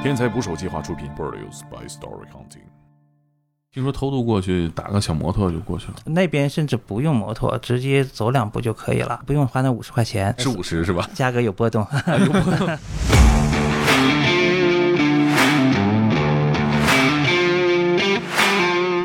天才捕手计划出品，Produced by Story Hunting。听说偷渡过去，打个小摩托就过去了，那边甚至不用摩托，直接走两步就可以了，不用花那五十块钱，是五十是吧？价格有波动。有波动。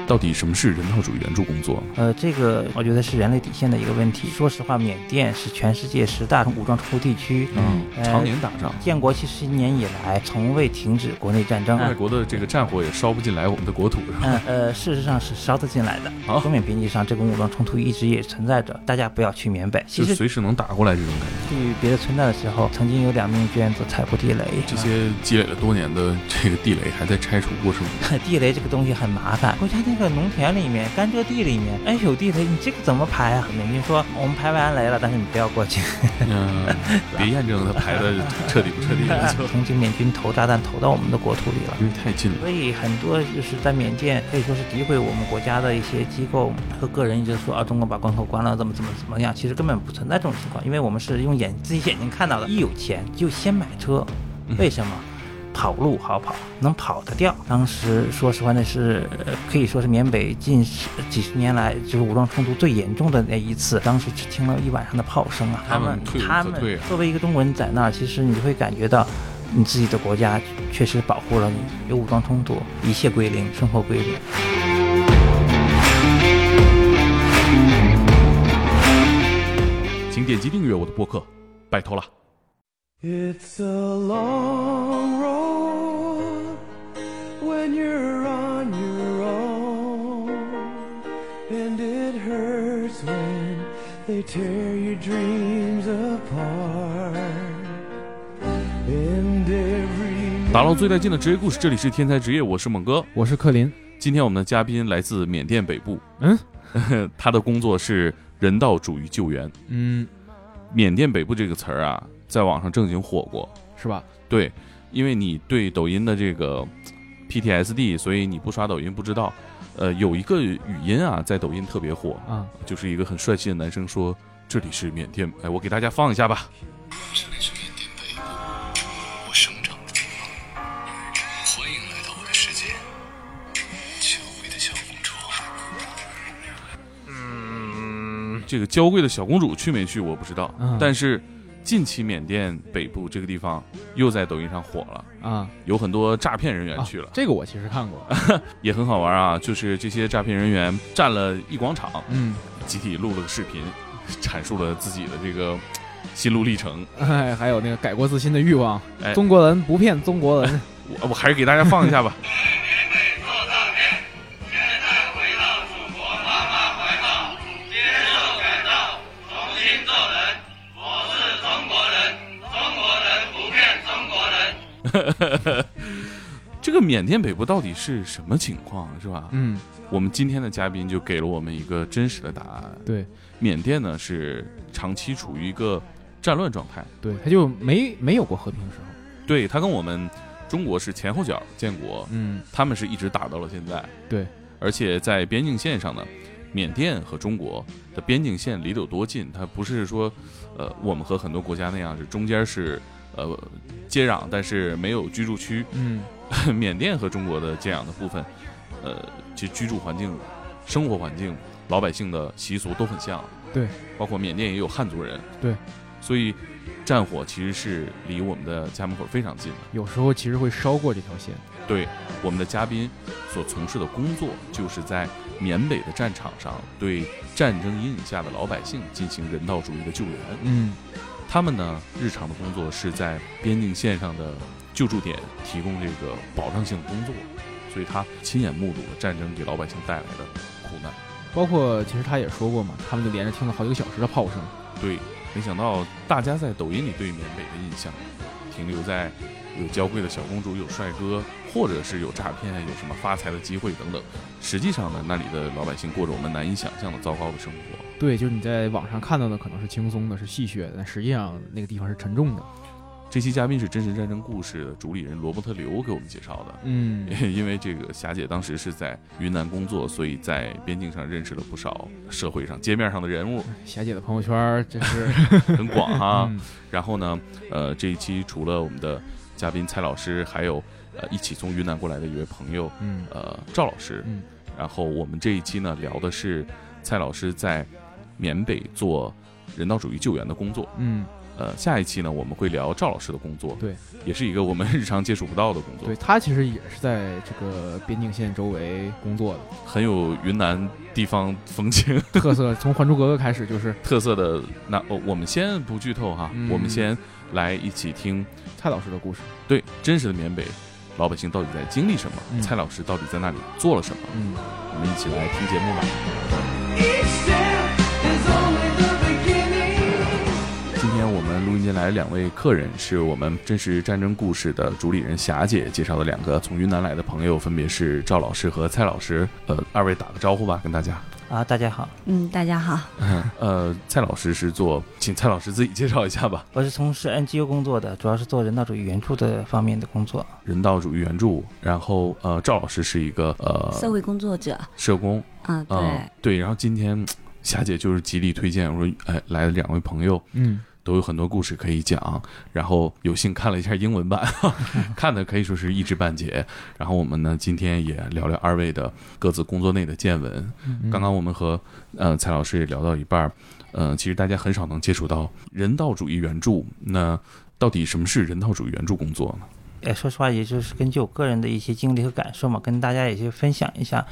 到底什么是人道主义援助工作？呃，这个我觉得是人类底线的一个问题。说实话，缅甸是全世界十大武装冲突地区，嗯，常年打仗。建国七十年以来，从未停止国内战争。外国的这个战火也烧不进来我们的国土，是吧？嗯，呃，事实上是烧得进来的。啊，中缅边境上这种武装冲突一直也存在着。大家不要去缅北，其实随时能打过来这种感觉。去别的村寨的时候，曾经有两名志愿者踩过地雷。这些积累了多年的这个地雷还在拆除过程中。地雷这个东西很麻烦，国家那个农田里面。甘蔗地里面，哎，有地雷，你这个怎么排啊？缅军说我们排完雷了，但是你不要过去。嗯，别验证他排的彻底不彻底。曾经缅军投炸弹投到我们的国土里了，因为太近了。所以很多就是在缅甸可以说是诋毁我们国家的一些机构和个人，一直说啊，中国把关口关了，怎么怎么怎么样？其实根本不存在这种情况，因为我们是用眼自己眼睛看到的。一有钱就先买车，为什么？跑路好跑，能跑得掉。当时说实话，那是可以说是缅北近十几十年来就是武装冲突最严重的那一次。当时只听了一晚上的炮声啊。他们他们作为一个中国人在那儿，其实你会感觉到，你自己的国家确实保护了你。有武装冲突，一切归零，生活归零。请点击订阅我的播客，拜托了。It's a long road when you're on your own, and it hurts when they tear your dreams apart. And every 打捞最带劲的职业故事，这里是天才职业，我是猛哥，我是克林。今天我们的嘉宾来自缅甸北部，嗯，他的工作是人道主义救援。嗯，缅甸北部这个词儿啊。在网上正经火过，是吧？对，因为你对抖音的这个 PTSD，所以你不刷抖音不知道。呃，有一个语音啊，在抖音特别火啊，就是一个很帅气的男生说：“这里是缅甸。”哎，我给大家放一下吧。这里是缅甸北部，我生长的地方。欢迎来到我的世界，娇贵的小公主。嗯，这个娇贵的小公主去没去我不知道，但是。近期缅甸北部这个地方又在抖音上火了啊，有很多诈骗人员去了。这个我其实看过，也很好玩啊。就是这些诈骗人员占了一广场，嗯，集体录了个视频，阐述了自己的这个心路历程。哎，还有那个改过自新的欲望。中国人不骗中国人，我我还是给大家放一下吧。这个缅甸北部到底是什么情况，是吧？嗯，我们今天的嘉宾就给了我们一个真实的答案。对，缅甸呢是长期处于一个战乱状态，对，他就没没有过和平的时候。对他跟我们中国是前后脚建国，嗯，他们是一直打到了现在。对，而且在边境线上呢，缅甸和中国的边境线离得有多近？它不是说，呃，我们和很多国家那样是中间是。呃，接壤但是没有居住区。嗯，缅甸和中国的接壤的部分，呃，其实居住环境、生活环境、老百姓的习俗都很像。对，包括缅甸也有汉族人。对，所以战火其实是离我们的家门口非常近的。有时候其实会烧过这条线。对，我们的嘉宾所从事的工作就是在缅北的战场上对战争阴影下的老百姓进行人道主义的救援。嗯。他们呢，日常的工作是在边境线上的救助点提供这个保障性工作，所以他亲眼目睹了战争给老百姓带来的苦难。包括其实他也说过嘛，他们就连着听了好几个小时的炮声。对，没想到大家在抖音里对缅北的印象，停留在有娇贵的小公主、有帅哥，或者是有诈骗、有什么发财的机会等等。实际上呢，那里的老百姓过着我们难以想象的糟糕的生活。对，就是你在网上看到的可能是轻松的，是戏谑的，但实际上那个地方是沉重的。这期嘉宾是真实战争故事的主理人罗伯特刘给我们介绍的。嗯，因为这个霞姐当时是在云南工作，所以在边境上认识了不少社会上街面上的人物。霞姐的朋友圈真是 很广哈。然后呢，呃，这一期除了我们的嘉宾蔡老师，还有呃一起从云南过来的一位朋友，嗯呃赵老师。嗯然后我们这一期呢聊的是蔡老师在缅北做人道主义救援的工作。嗯，呃，下一期呢我们会聊赵老师的工作，对，也是一个我们日常接触不到的工作对，他其实也是在这个边境线周围工作的，很有云南地方风情特色从《还珠格格》开始就是特色的。那哦我们先不剧透哈，嗯我们先来一起听蔡老师的故事。对真实的缅北老百姓到底在经历什么，嗯蔡老师到底在那里做了什么，嗯，我们一起来听节目吧。来了两位客人，是我们真实战争故事的主理人霞姐介绍的两个从云南来的朋友，分别是赵老师和蔡老师。呃，二位打个招呼吧，跟大家。啊，大家好，嗯，大家好，呃，蔡老师是做，请蔡老师自己介绍一下吧。我是从事 NGO 工作的，主要是做人道主义援助的方面的工作。人道主义援助，然后呃，赵老师是一个呃社会工作者社工，啊，对，嗯、对。然后今天霞姐就是极力推荐，我说哎来了两位朋友，嗯，都有很多故事可以讲，然后有幸看了一下英文版，看的可以说是一知半解。然后我们呢，今天也聊聊二位的各自工作内的见闻。嗯刚刚我们和呃蔡老师也聊到一半儿，呃，其实大家很少能接触到人道主义援助。那到底什么是人道主义援助工作呢？哎，说实话，也就是根据我个人的一些经历和感受嘛，跟大家也去分享一下。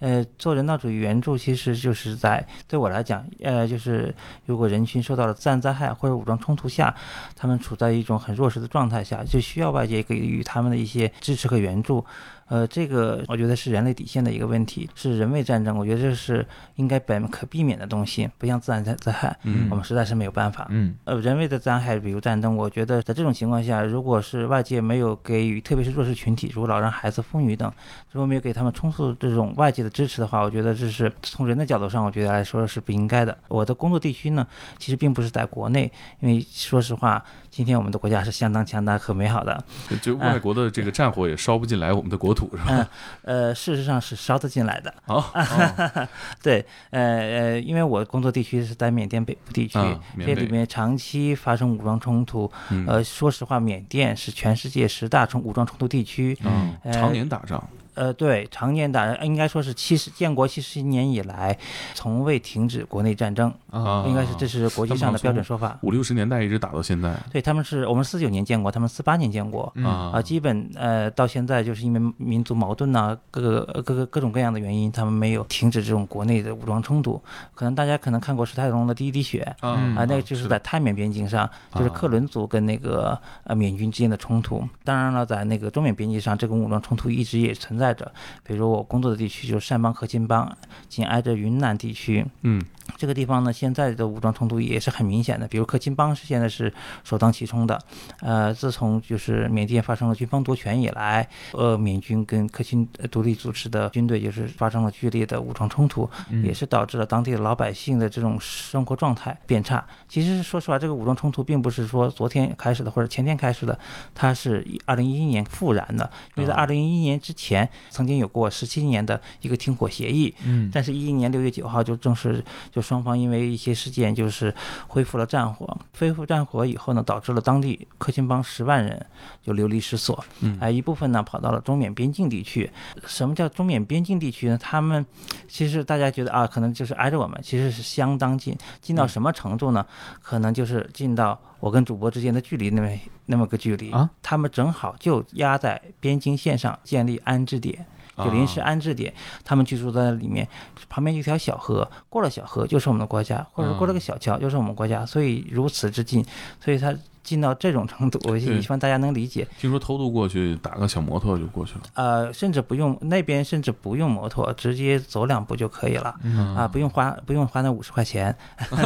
呃，做人道主义援助，其实就是在对我来讲，呃，就是如果人群受到了自然灾害或者武装冲突下，他们处在一种很弱势的状态下，就需要外界给予他们的一些支持和援助。呃，这个我觉得是人类底线的一个问题，是人为战争，我觉得这是应该本可避免的东西，不像自然灾灾害，嗯我们实在是没有办法。嗯呃，人为的灾害，比如战争，我觉得在这种情况下，如果是外界没有给予，特别是弱势群体，如果老人、孩子、妇女等，如果没有给他们充足这种外界的支持的话，我觉得这是从人的角度上，我觉得来说是不应该的。我的工作地区呢，其实并不是在国内，因为说实话，今天我们的国家是相当强大和美好的，就外国的这个战火也烧不进来我们的国土，是嗯吧？呃，事实上是烧得进来的。哦，哦 对，呃呃，因为我工作地区是在缅甸北部地区，啊这里面长期发生武装冲突。嗯呃，说实话，缅甸是全世界十大冲武装冲突地区。嗯，呃常年打仗，呃，对，常年打，应该说是七十建国七十年以来，从未停止国内战争，啊应该是这是国际上的标准说法。五六十年代一直打到现在对，他们是我们四九年建国，他们四八年建国。嗯啊啊，基本呃到现在就是因为民族矛盾呐、各个各个各种各样的原因，他们没有停止这种国内的武装冲突。可能大家可能看过史泰龙的《第一滴血》啊那个就是在泰缅边境上，就是克伦族跟那个呃缅军之间的冲突。当然了，在那个中缅边境上，这个武装冲突一直也存在着。比如我工作的地区就是善邦和金邦，紧挨着云南地区。嗯这个地方呢，现在的武装冲突也是很明显的，比如克钦邦是现在是首当其冲的。呃，自从就是缅甸发生了军方夺权以来，呃，缅军跟克钦呃独立组织的军队就是发生了剧烈的武装冲突，也是导致了当地的老百姓的这种生活状态变差。其实说实话，这个武装冲突并不是说昨天开始的或者前天开始的，它是二零一一年复燃的，因为在二零一一年之前曾经有过十七年的一个停火协议，嗯但是，一一年六月九号就正式就双方因为一些事件就是恢复了战火。恢复战火以后呢，导致了当地克钦邦十万人就流离失所，嗯哎，一部分呢跑到了中缅边境地区。什么叫中缅边境地区呢？他们其实大家觉得啊，可能就是挨着我们，其实是相当近，近到什么程度呢？可能就是近到我跟主播之间的距离那么那么个距离啊。他们正好就压在边境线上建立安置点。就临时安置点，他们居住在里面，旁边有一条小河，过了小河就是我们的国家，或者过了个小桥就是我们国家，所以如此之近，所以它近到这种程度，我对希望大家能理解。听说偷渡过去打个小摩托就过去了，呃，甚至不用那边，甚至不用摩托，直接走两步就可以了。嗯啊，不用花不用花那五十块钱，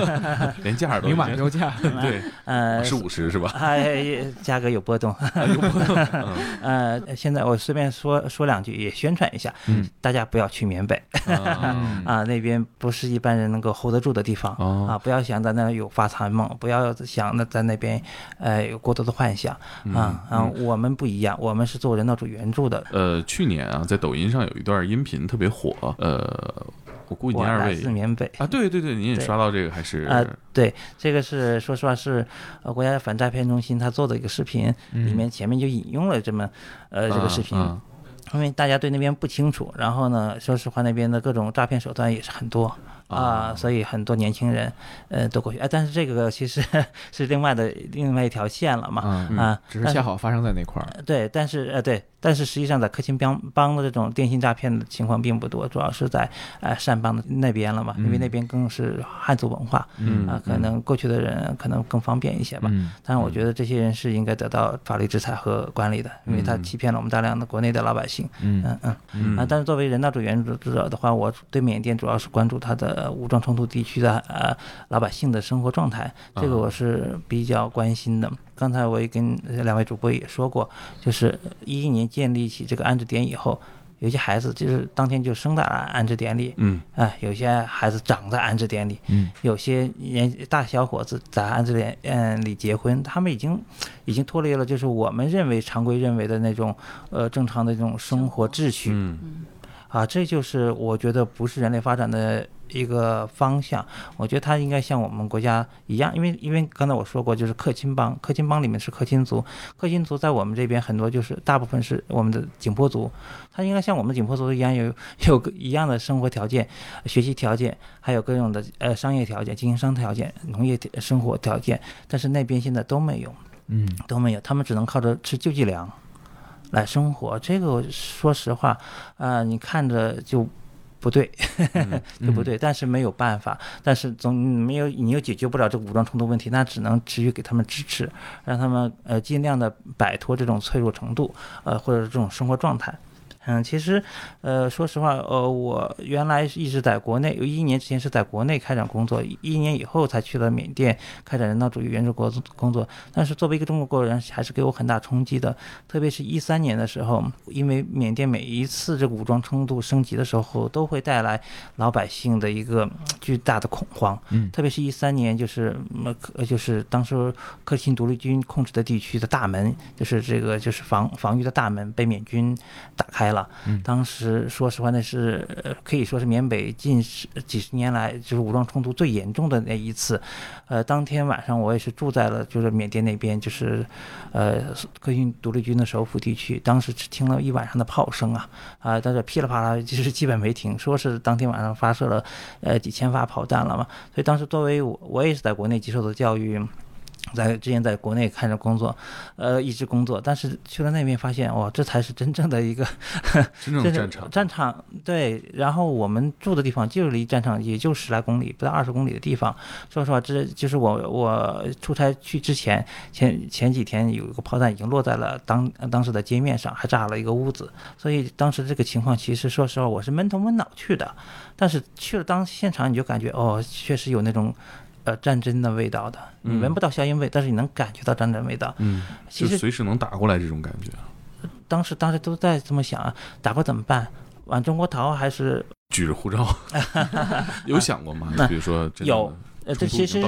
连价都明码标价，对，呃，是五十是吧？哎，价格有波动。有波动 呃，现在我随便说说两句，也宣传一下，嗯大家不要去缅北啊啊，那边不是一般人能够 hold 得住的地方哦啊，不要想在那有发财梦，不要想那在那边呃有过多的幻想啊啊，我们不一样，我们是做人道主义援助的，呃，去年啊，在抖音上有一段音频特别火，呃。我估计您二位自缅北。啊，对对对，您也刷到这个还是啊对，这个是说实话是呃国家反诈骗中心他做的一个视频，里面前面就引用了这么呃这个视频，啊因为大家对那边不清楚，然后呢，说实话那边的各种诈骗手段也是很多。啊，所以很多年轻人，呃，都过去。哎，但是这个其实是另外的另外一条线了嘛。嗯啊，只是恰好发生在那块儿。对，但是呃对，但是实际上在克钦邦邦的这种电信诈骗的情况并不多，主要是在呃善邦的那边了嘛，因为那边更是汉族文化，嗯啊，可能过去的人可能更方便一些吧。嗯。但是我觉得这些人是应该得到法律制裁和管理的，因为他欺骗了我们大量的国内的老百姓。嗯。嗯嗯。嗯。啊，但是作为人道主义援助者的话，我对缅甸主要是关注他的武装冲突地区的呃老百姓的生活状态，这个我是比较关心的。刚才我也跟两位主播也说过，就是一一年建立起这个安置点以后，有些孩子就是当天就生在安置点里，嗯。啊，有些孩子长在安置点里，嗯。有些年大小伙子在安置点嗯里结婚，他们已经已经脱离了就是我们认为常规认为的那种呃正常的这种生活秩序。嗯。啊，这就是我觉得不是人类发展的一个方向。我觉得它应该像我们国家一样，因为因为刚才我说过，就是克钦邦，克钦邦里面是克钦族，克钦族在我们这边很多就是大部分是我们的景颇族，他应该像我们景颇族一样有 有个一样的生活条件、学习条件，还有各种的呃商业条件、经营商条件、农业条生活条件，但是那边现在都没有。嗯都没有，他们只能靠着吃救济粮来生活。这个说实话，啊，你看着就不对，就不对，但是没有办法，但是总没有你又解决不了这个武装冲突问题，那只能持续给他们支持，让他们呃尽量的摆脱这种脆弱程度，呃或者这种生活状态。嗯，其实，呃，说实话，呃，我原来一直在国内，有一年之前是在国内开展工作，一年以后才去了缅甸开展人道主义援助国工作。但是作为一个中国人，还是给我很大冲击的。特别是一三年的时候，因为缅甸每一次这个武装冲突升级的时候，都会带来老百姓的一个嗯巨大的恐慌。嗯特别是一三年，就是嗯呃就是当时克钦独立军控制的地区的大门，就是这个就是防防御的大门被缅军打开了。当时说实话，那是呃可以说是缅北近十几十年来就是武装冲突最严重的那一次。呃，当天晚上我也是住在了就是缅甸那边，就是呃克钦独立军的首府地区。当时只听了一晚上的炮声啊啊，但是噼里啪啦就是基本没停，说是当天晚上发射了呃几千发炮弹了嘛。所以当时作为我我也是在国内接受的教育。在之前在国内看着工作，呃，一直工作，但是去了那边发现，哇，这才是真正的一个 真正的战场战场对，然后我们住的地方就离战场也就十来公里，不到二十公里的地方。说实话，这就是我我出差去之前前前几天有一个炮弹已经落在了当当时的街面上，还炸了一个屋子。所以当时这个情况，其实说实话，我是闷头闷脑去的。但是去了当现场，你就感觉哦，确实有那种。呃，战争的味道的，你闻不到硝烟味，但是你能感觉到战争味道。嗯，其实就随时能打过来这种感觉，当时当时都在这么想啊，打过怎么办？往中国逃还是举着护照，有想过吗？那 比如说真的有呃，这其实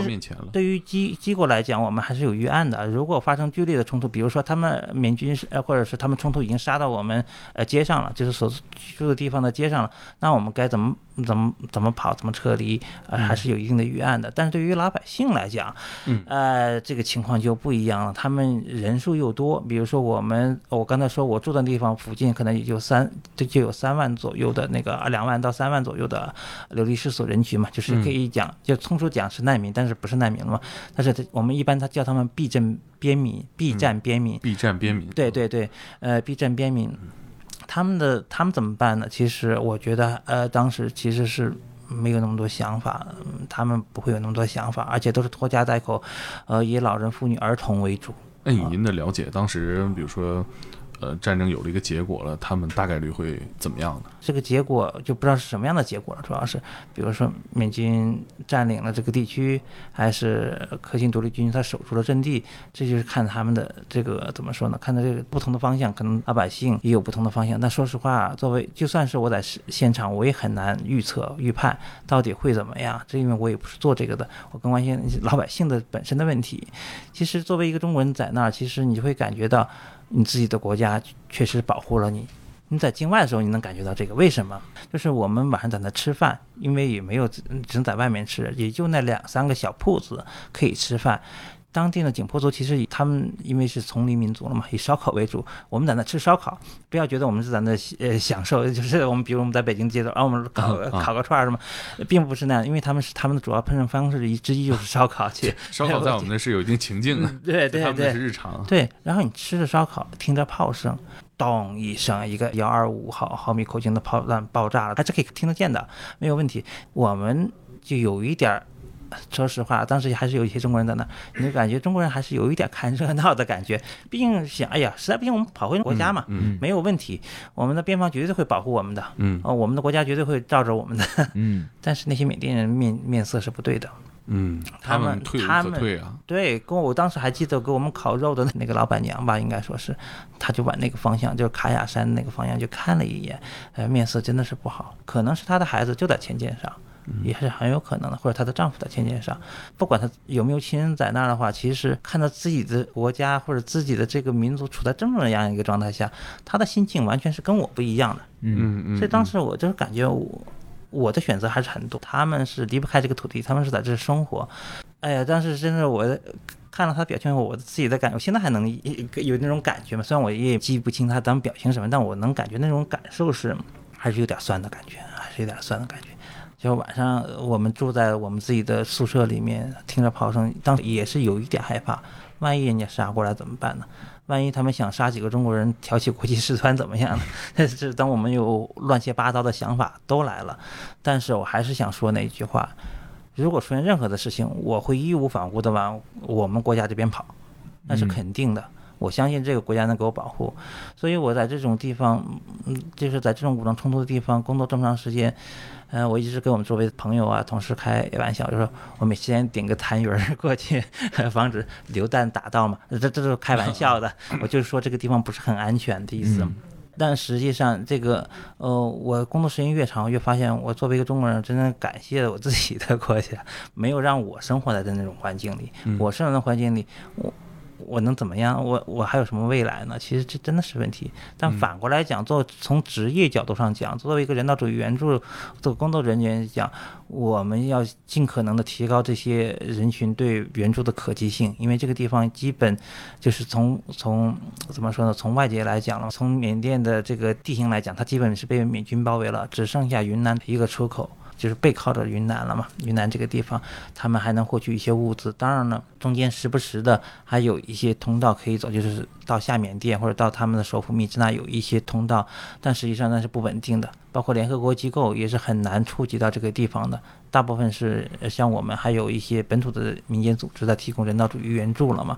对于机机构来讲，我们还是有预案的。如果发生剧烈的冲突，比如说他们缅军是呃，或者是他们冲突已经杀到我们呃街上了，就是所居住的地方的街上了，那我们该怎么怎么怎么跑，怎么撤离，呃，还是有一定的预案的。但是对于老百姓来讲，嗯呃，这个情况就不一样了。他们人数又多，比如说我们，我刚才说我住的地方附近可能也就三，这就有三万左右的那个啊两万到三万左右的流离失所人群嘛，就是可以讲，就通俗讲是难民，但是不是难民了嘛？但是他我们一般他叫他们避震边民、避战边民，避战边民，对对对，呃，避战边民，他们的他们怎么办呢？其实我觉得，呃，当时其实是没有那么多想法，嗯他们不会有那么多想法，而且都是拖家带口，呃，以老人、妇女、儿童为主。那以您的了解，当时比如说，呃，战争有了一个结果了，他们大概率会怎么样呢？这个结果就不知道是什么样的结果了，主要是，比如说缅军占领了这个地区，还是克钦独立军他守住了阵地，这就是看他们的这个怎么说呢？看到这个不同的方向，可能老百姓也有不同的方向。但说实话，作为就算是我在现场，我也很难预测预判到底会怎么样，这因为我也不是做这个的，我更关心老百姓的本身的问题。其实作为一个中国人在那儿，其实你就会感觉到你自己的国家确实保护了你。你在境外的时候，你能感觉到这个，为什么？就是我们晚上在那吃饭，因为也没有只能在外面吃，也就那两三个小铺子可以吃饭。当地的景颇族其实以他们因为是丛林民族了嘛，以烧烤为主。我们在那吃烧烤，不要觉得我们是在那呃享受，就是我们比如我们在北京街头，啊，我们烤烤个串儿什么，并不是那样，因为他们是他们的主要烹饪方式一之一就是烧烤去。烧烤在我们那是有一定情境的，对对 在他们那是日常。对，然后你吃着烧烤，听着炮声，咚一声，一个幺二五毫毫米口径的炮弹爆炸了，还是可以听得见的，没有问题。我们就有一点儿。说实话，当时还是有一些中国人在那儿，你就感觉中国人还是有一点看热闹的感觉。毕竟想，哎呀，实在不行我们跑回国家嘛，嗯没有问题。我们的边防绝对会保护我们的，嗯哦，我们的国家绝对会罩着我们的。嗯 但是那些缅甸人面面色是不对的，嗯，他们他们可退啊。对，跟我当时还记得给我们烤肉的那个老板娘吧，应该说是，她就往那个方向，就是卡雅山那个方向就看了一眼，呃，面色真的是不好，可能是她的孩子就在前线上，也是很有可能的，或者她的丈夫在前线上，不管她有没有亲人在那儿的话，其实看到自己的国家或者自己的这个民族处在这么样一个状态下，她的心境完全是跟我不一样的。嗯嗯，所以当时我就是感觉我我的选择还是很多，他们是离不开这个土地，他们是在这生活。哎呀，当时真的我看了他表情后，我自己的感，我现在还能有那种感觉嘛。虽然我也记不清他当时表情什么，但我能感觉那种感受是还是有点酸的感觉，还是有点酸的感觉。就晚上我们住在我们自己的宿舍里面，听着炮声，当时也是有一点害怕，万一人家杀过来怎么办呢？万一他们想杀几个中国人，挑起国际事端怎么样呢？但是当我们有乱七八糟的想法都来了，但是我还是想说那一句话：如果出现任何的事情，我会义无反顾的往我们国家这边跑，那是肯定的。我相信这个国家能给我保护，所以我在这种地方，嗯，就是在这种武装冲突的地方工作这么长时间，嗯、我一直跟我们周围的朋友啊、同事开玩笑，就说我每天顶个痰盂儿过去，防止流弹打到嘛，这这都是开玩笑的，我就是说这个地方不是很安全的意思。但实际上，这个呃，我工作时间越长，越发现我作为一个中国人，真正感谢我自己的国家，没有让我生活在的那种环境里。我生活的环境里，我我能怎么样？我我还有什么未来呢？其实这真的是问题。但反过来讲，做从职业角度上讲，作为一个人道主义援助的工作人员讲，我们要尽可能的提高这些人群对援助的可及性，因为这个地方基本就是从从怎么说呢？从外界来讲了，从缅甸的这个地形来讲，它基本是被缅军包围了，只剩下云南一个出口。就是背靠着云南了嘛，云南这个地方，他们还能获取一些物资。当然了，中间时不时的还有一些通道可以走，就是到下缅甸或者到他们的首府密支那有一些通道，但实际上那是不稳定的。包括联合国机构也是很难触及到这个地方的，大部分是像我们还有一些本土的民间组织在提供人道主义援助了嘛。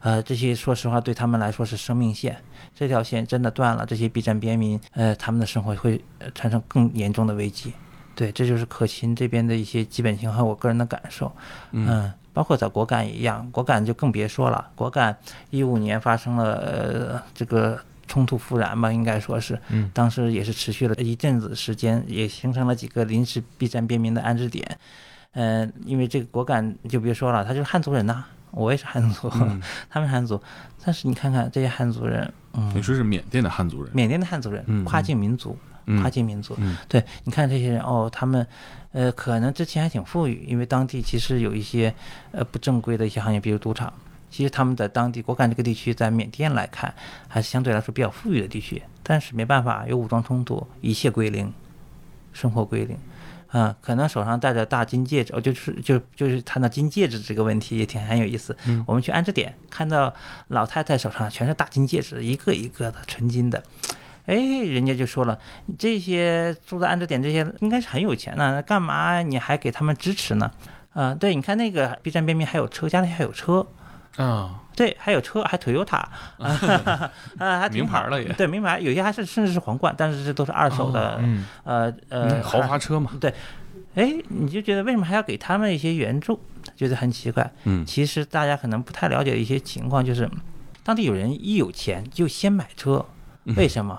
呃，这些说实话对他们来说是生命线，这条线真的断了，这些避战边民，呃，他们的生活会产生更严重的危机。对，这就是可勤这边的一些基本情况，我个人的感受。嗯，包括在果敢也一样，果敢就更别说了。果敢一五年发生了呃这个冲突复燃吧，应该说是，嗯当时也是持续了一阵子时间，也形成了几个临时避战边民的安置点。嗯、因为这个果敢就别说了，他就是汉族人呐、我也是汉族，他们是汉族，但是你看看这些汉族人，嗯，你说是缅甸的汉族人，缅甸的汉族人，嗯跨境民族，嗯跨境民族，嗯对，你看这些人哦，他们，呃，可能之前还挺富裕，因为当地其实有一些呃不正规的一些行业，比如赌场。其实他们在当地果敢这个地区，在缅甸来看，还是相对来说比较富裕的地区。但是没办法，有武装冲突，一切归零，生活归零。啊、可能手上戴着大金戒指，哦，就是就就是谈到金戒指这个问题也挺很有意思。嗯我们去安置点看到老太太手上全是大金戒指，一个一个的纯金的。哎，人家就说了，你这些住在安置点这些应该是很有钱的，干嘛你还给他们支持呢？啊、对，你看那个 B 站边边还有车，家里还有车，啊，对，还有车，还 Toyota，啊，还名牌了也对，名牌，有些还是甚至是皇冠，但是这都是二手的，嗯呃呃，嗯豪华车嘛，对，哎，你就觉得为什么还要给他们一些援助？觉得很奇怪。嗯其实大家可能不太了解一些情况，就是当地有人一有钱就先买车，为什么？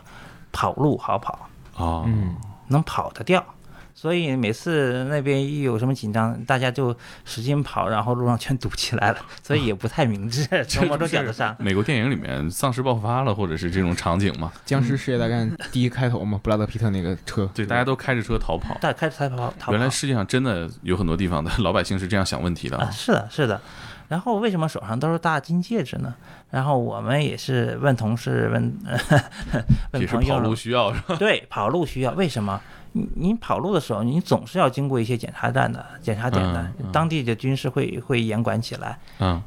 跑路好跑，啊，嗯能跑得掉。所以每次那边一有什么紧张，大家就使劲跑，然后路上全堵起来了，所以也不太明智。从某种角度上，美国电影里面丧尸爆发了，或者是这种场景嘛？僵尸世界大战第一开头嘛，布拉德皮特那个车，对，大家都开着车逃跑。大开着逃跑，逃跑。原来世界上真的有很多地方的老百姓是这样想问题的啊！是的，是的。然后为什么手上都是大金戒指呢？然后我们也是问同事，问 问朋友。跑路需要是吧？对，跑路需要。为什么？你你跑路的时候，你总是要经过一些检查站的、检查点的，当地的军事会会严管起来。嗯。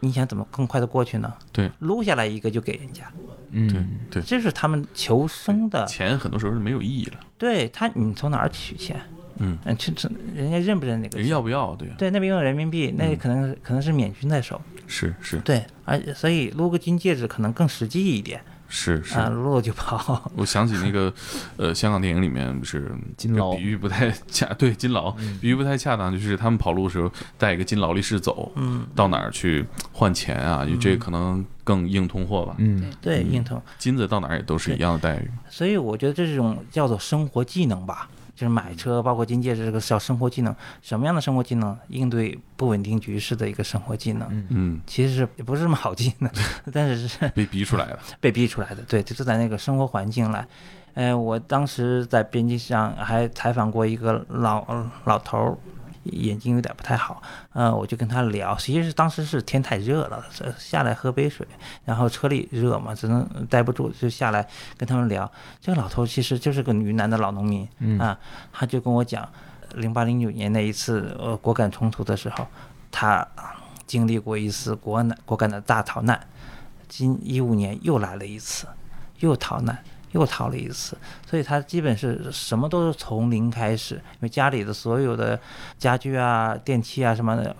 你想怎么更快的过去呢？对，撸下来一个就给人家。嗯，对对，这是他们求生的。钱很多时候是没有意义了。对他，你从哪儿取钱？嗯嗯，去这人家认不认那个？人要不要？对对，那边用人民币，那可能可能是缅军在手。是是。对，而所以撸个金戒指可能更实际一点。是是啊，撸了就跑。我想起那个，呃，香港电影里面不是 金劳，比喻不太恰，对金劳比喻不太恰当，就是他们跑路的时候带一个金劳力士走，嗯，到哪儿去换钱啊？这可能更硬通货吧？嗯，对，硬通金子到哪儿也都是一样的待遇。所以我觉得这种叫做生活技能吧。就是买车，包括金戒指，这个叫生活技能。什么样的生活技能？应对不稳定局势的一个生活技能。嗯，其实是也不是什么好技能，但是是被逼出来的。被逼出来的，对，就是在那个生活环境来。哎，我当时在编辑上还采访过一个老老头儿。眼睛有点不太好，呃，我就跟他聊，其实是当时是天太热了，下来喝杯水，然后车里热嘛，只能待不住，就下来跟他们聊。这个老头其实就是个云南的老农民，啊，他就跟我讲，零八零九年那一次呃果敢冲突的时候，他经历过一次果难果敢的大逃难，今一五年又来了一次，又逃难。又逃了一次，所以他基本是什么都是从零开始，因为家里的所有的家具啊、电器啊什么的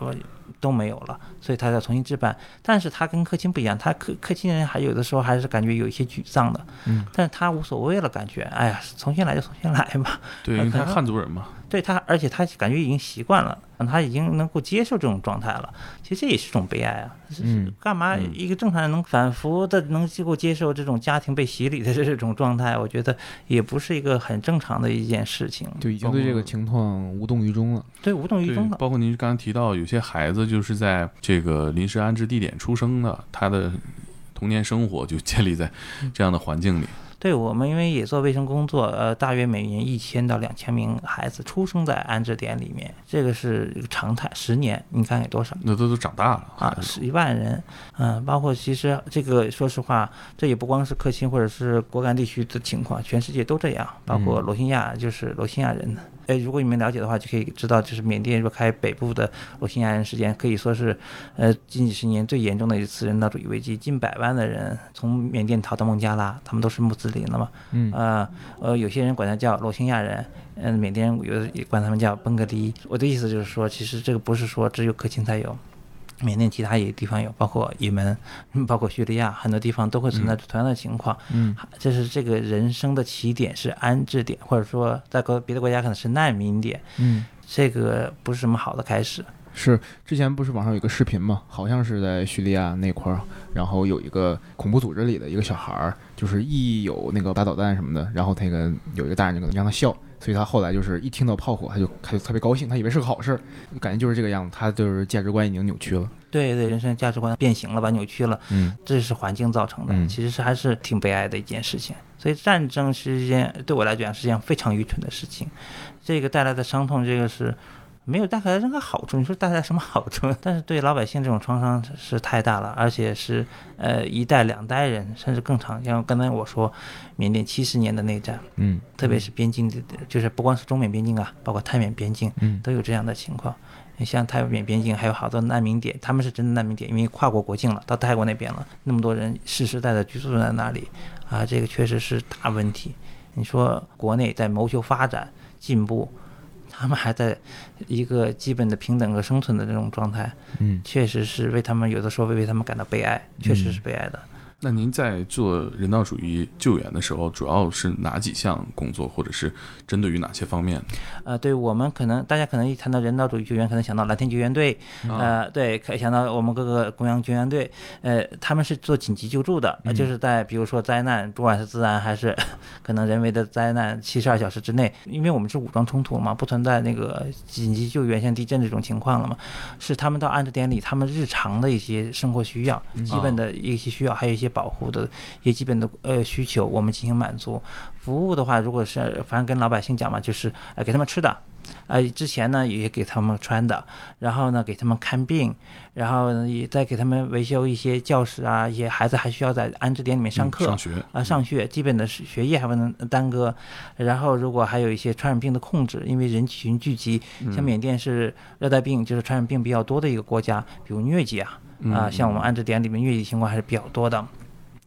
都没有了，所以他要重新置办。但是他跟客卿不一样，他客客卿人还有的时候还是感觉有一些沮丧的，嗯，但是他无所谓了，感觉哎呀，重新来就重新来嘛。对，因为他汉族人嘛。对他，而且他感觉已经习惯了，他已经能够接受这种状态了。其实这也是种悲哀啊！嗯，干嘛一个正常人能反复的能够接受这种家庭被洗礼的这种状态？我觉得也不是一个很正常的一件事情。就已经对这个情况无动于衷了。对，无动于衷了。包括您刚刚提到，有些孩子就是在这个临时安置地点出生的，他的童年生活就建立在这样的环境里。对我们，因为也做卫生工作，呃，大约每年一千到两千名孩子出生在安置点里面，这个是一个常态。十年，你看有多少？那都都长大了啊，十一万人，嗯，包括其实这个，说实话，这也不光是克钦或者是果敢地区的情况，全世界都这样，包括罗兴亚，就是罗兴亚人。哎，如果你们了解的话，就可以知道，就是缅甸若开北部的罗兴亚人事件，可以说是，呃，近几十年最严重的一次人道主义危机。近百万的人从缅甸逃到孟加拉，他们都是穆斯林了嘛？嗯。呃呃，有些人管他叫罗兴亚人，嗯，缅甸人有的也管他们叫崩格迪。我的意思就是说，其实这个不是说只有克钦才有。缅甸其他也地方有，包括也门，包括叙利亚，很多地方都会存在同样的情况。嗯，这是这个人生的起点是安置点，或者说在国别的国家可能是难民点。嗯，这个不是什么好的开始。是之前不是网上有个视频嘛，好像是在叙利亚那块儿，然后有一个恐怖组织里的一个小孩儿，就是一有那个打导弹什么的，然后那个有一个大人就可能让他笑。所以他后来就是一听到炮火，他就他就特别高兴，他以为是个好事儿，感觉就是这个样子，他就是价值观已经扭曲了。对对，人生价值观变形了吧，扭曲了。嗯，这是环境造成的，其实是还是挺悲哀的一件事情。所以战争是一件对我来讲是一件非常愚蠢的事情，这个带来的伤痛，这个是。没有带来任何好处，你说带来什么好处？但是对老百姓这种创伤是太大了，而且是呃一代两代人甚至更长。像刚才我说，缅甸七十年的内战，嗯，特别是边境的，就是不光是中缅边境啊，包括泰缅边境，嗯，都有这样的情况。你像泰缅边境还有好多难民点，他们是真的难民点，因为跨过国境了，到泰国那边了，那么多人世世代代居住在那里，啊，这个确实是大问题。你说国内在谋求发展进步。他们还在一个基本的平等和生存的这种状态，嗯，确实是为他们有的时候会为他们感到悲哀，确实是悲哀的。那您在做人道主义救援的时候，主要是哪几项工作，或者是针对于哪些方面？呃，对我们可能大家可能一谈到人道主义救援，可能想到蓝天救援队，呃，对，可以想到我们各个公安救援队，呃，他们是做紧急救助的，呃就是在比如说灾难，不管是自然还是可能人为的灾难，七十二小时之内，因为我们是武装冲突嘛，不存在那个紧急救援像地震这种情况了嘛，是他们到安置点里，他们日常的一些生活需要、基本的一些需要，还有一些保护的一些基本的呃需求，我们进行满足。服务的话，如果是反正跟老百姓讲嘛，就是呃给他们吃的，呃之前呢也给他们穿的，然后呢给他们看病，然后呢也再给他们维修一些教室啊，一些孩子还需要在安置点里面上课。嗯上学啊，上学基本的是学业还不能耽搁，然后如果还有一些传染病的控制，因为人群聚集，像缅甸是热带病，就是传染病比较多的一个国家，比如疟疾啊，啊，像我们安置点里面疟疾情况还是比较多的。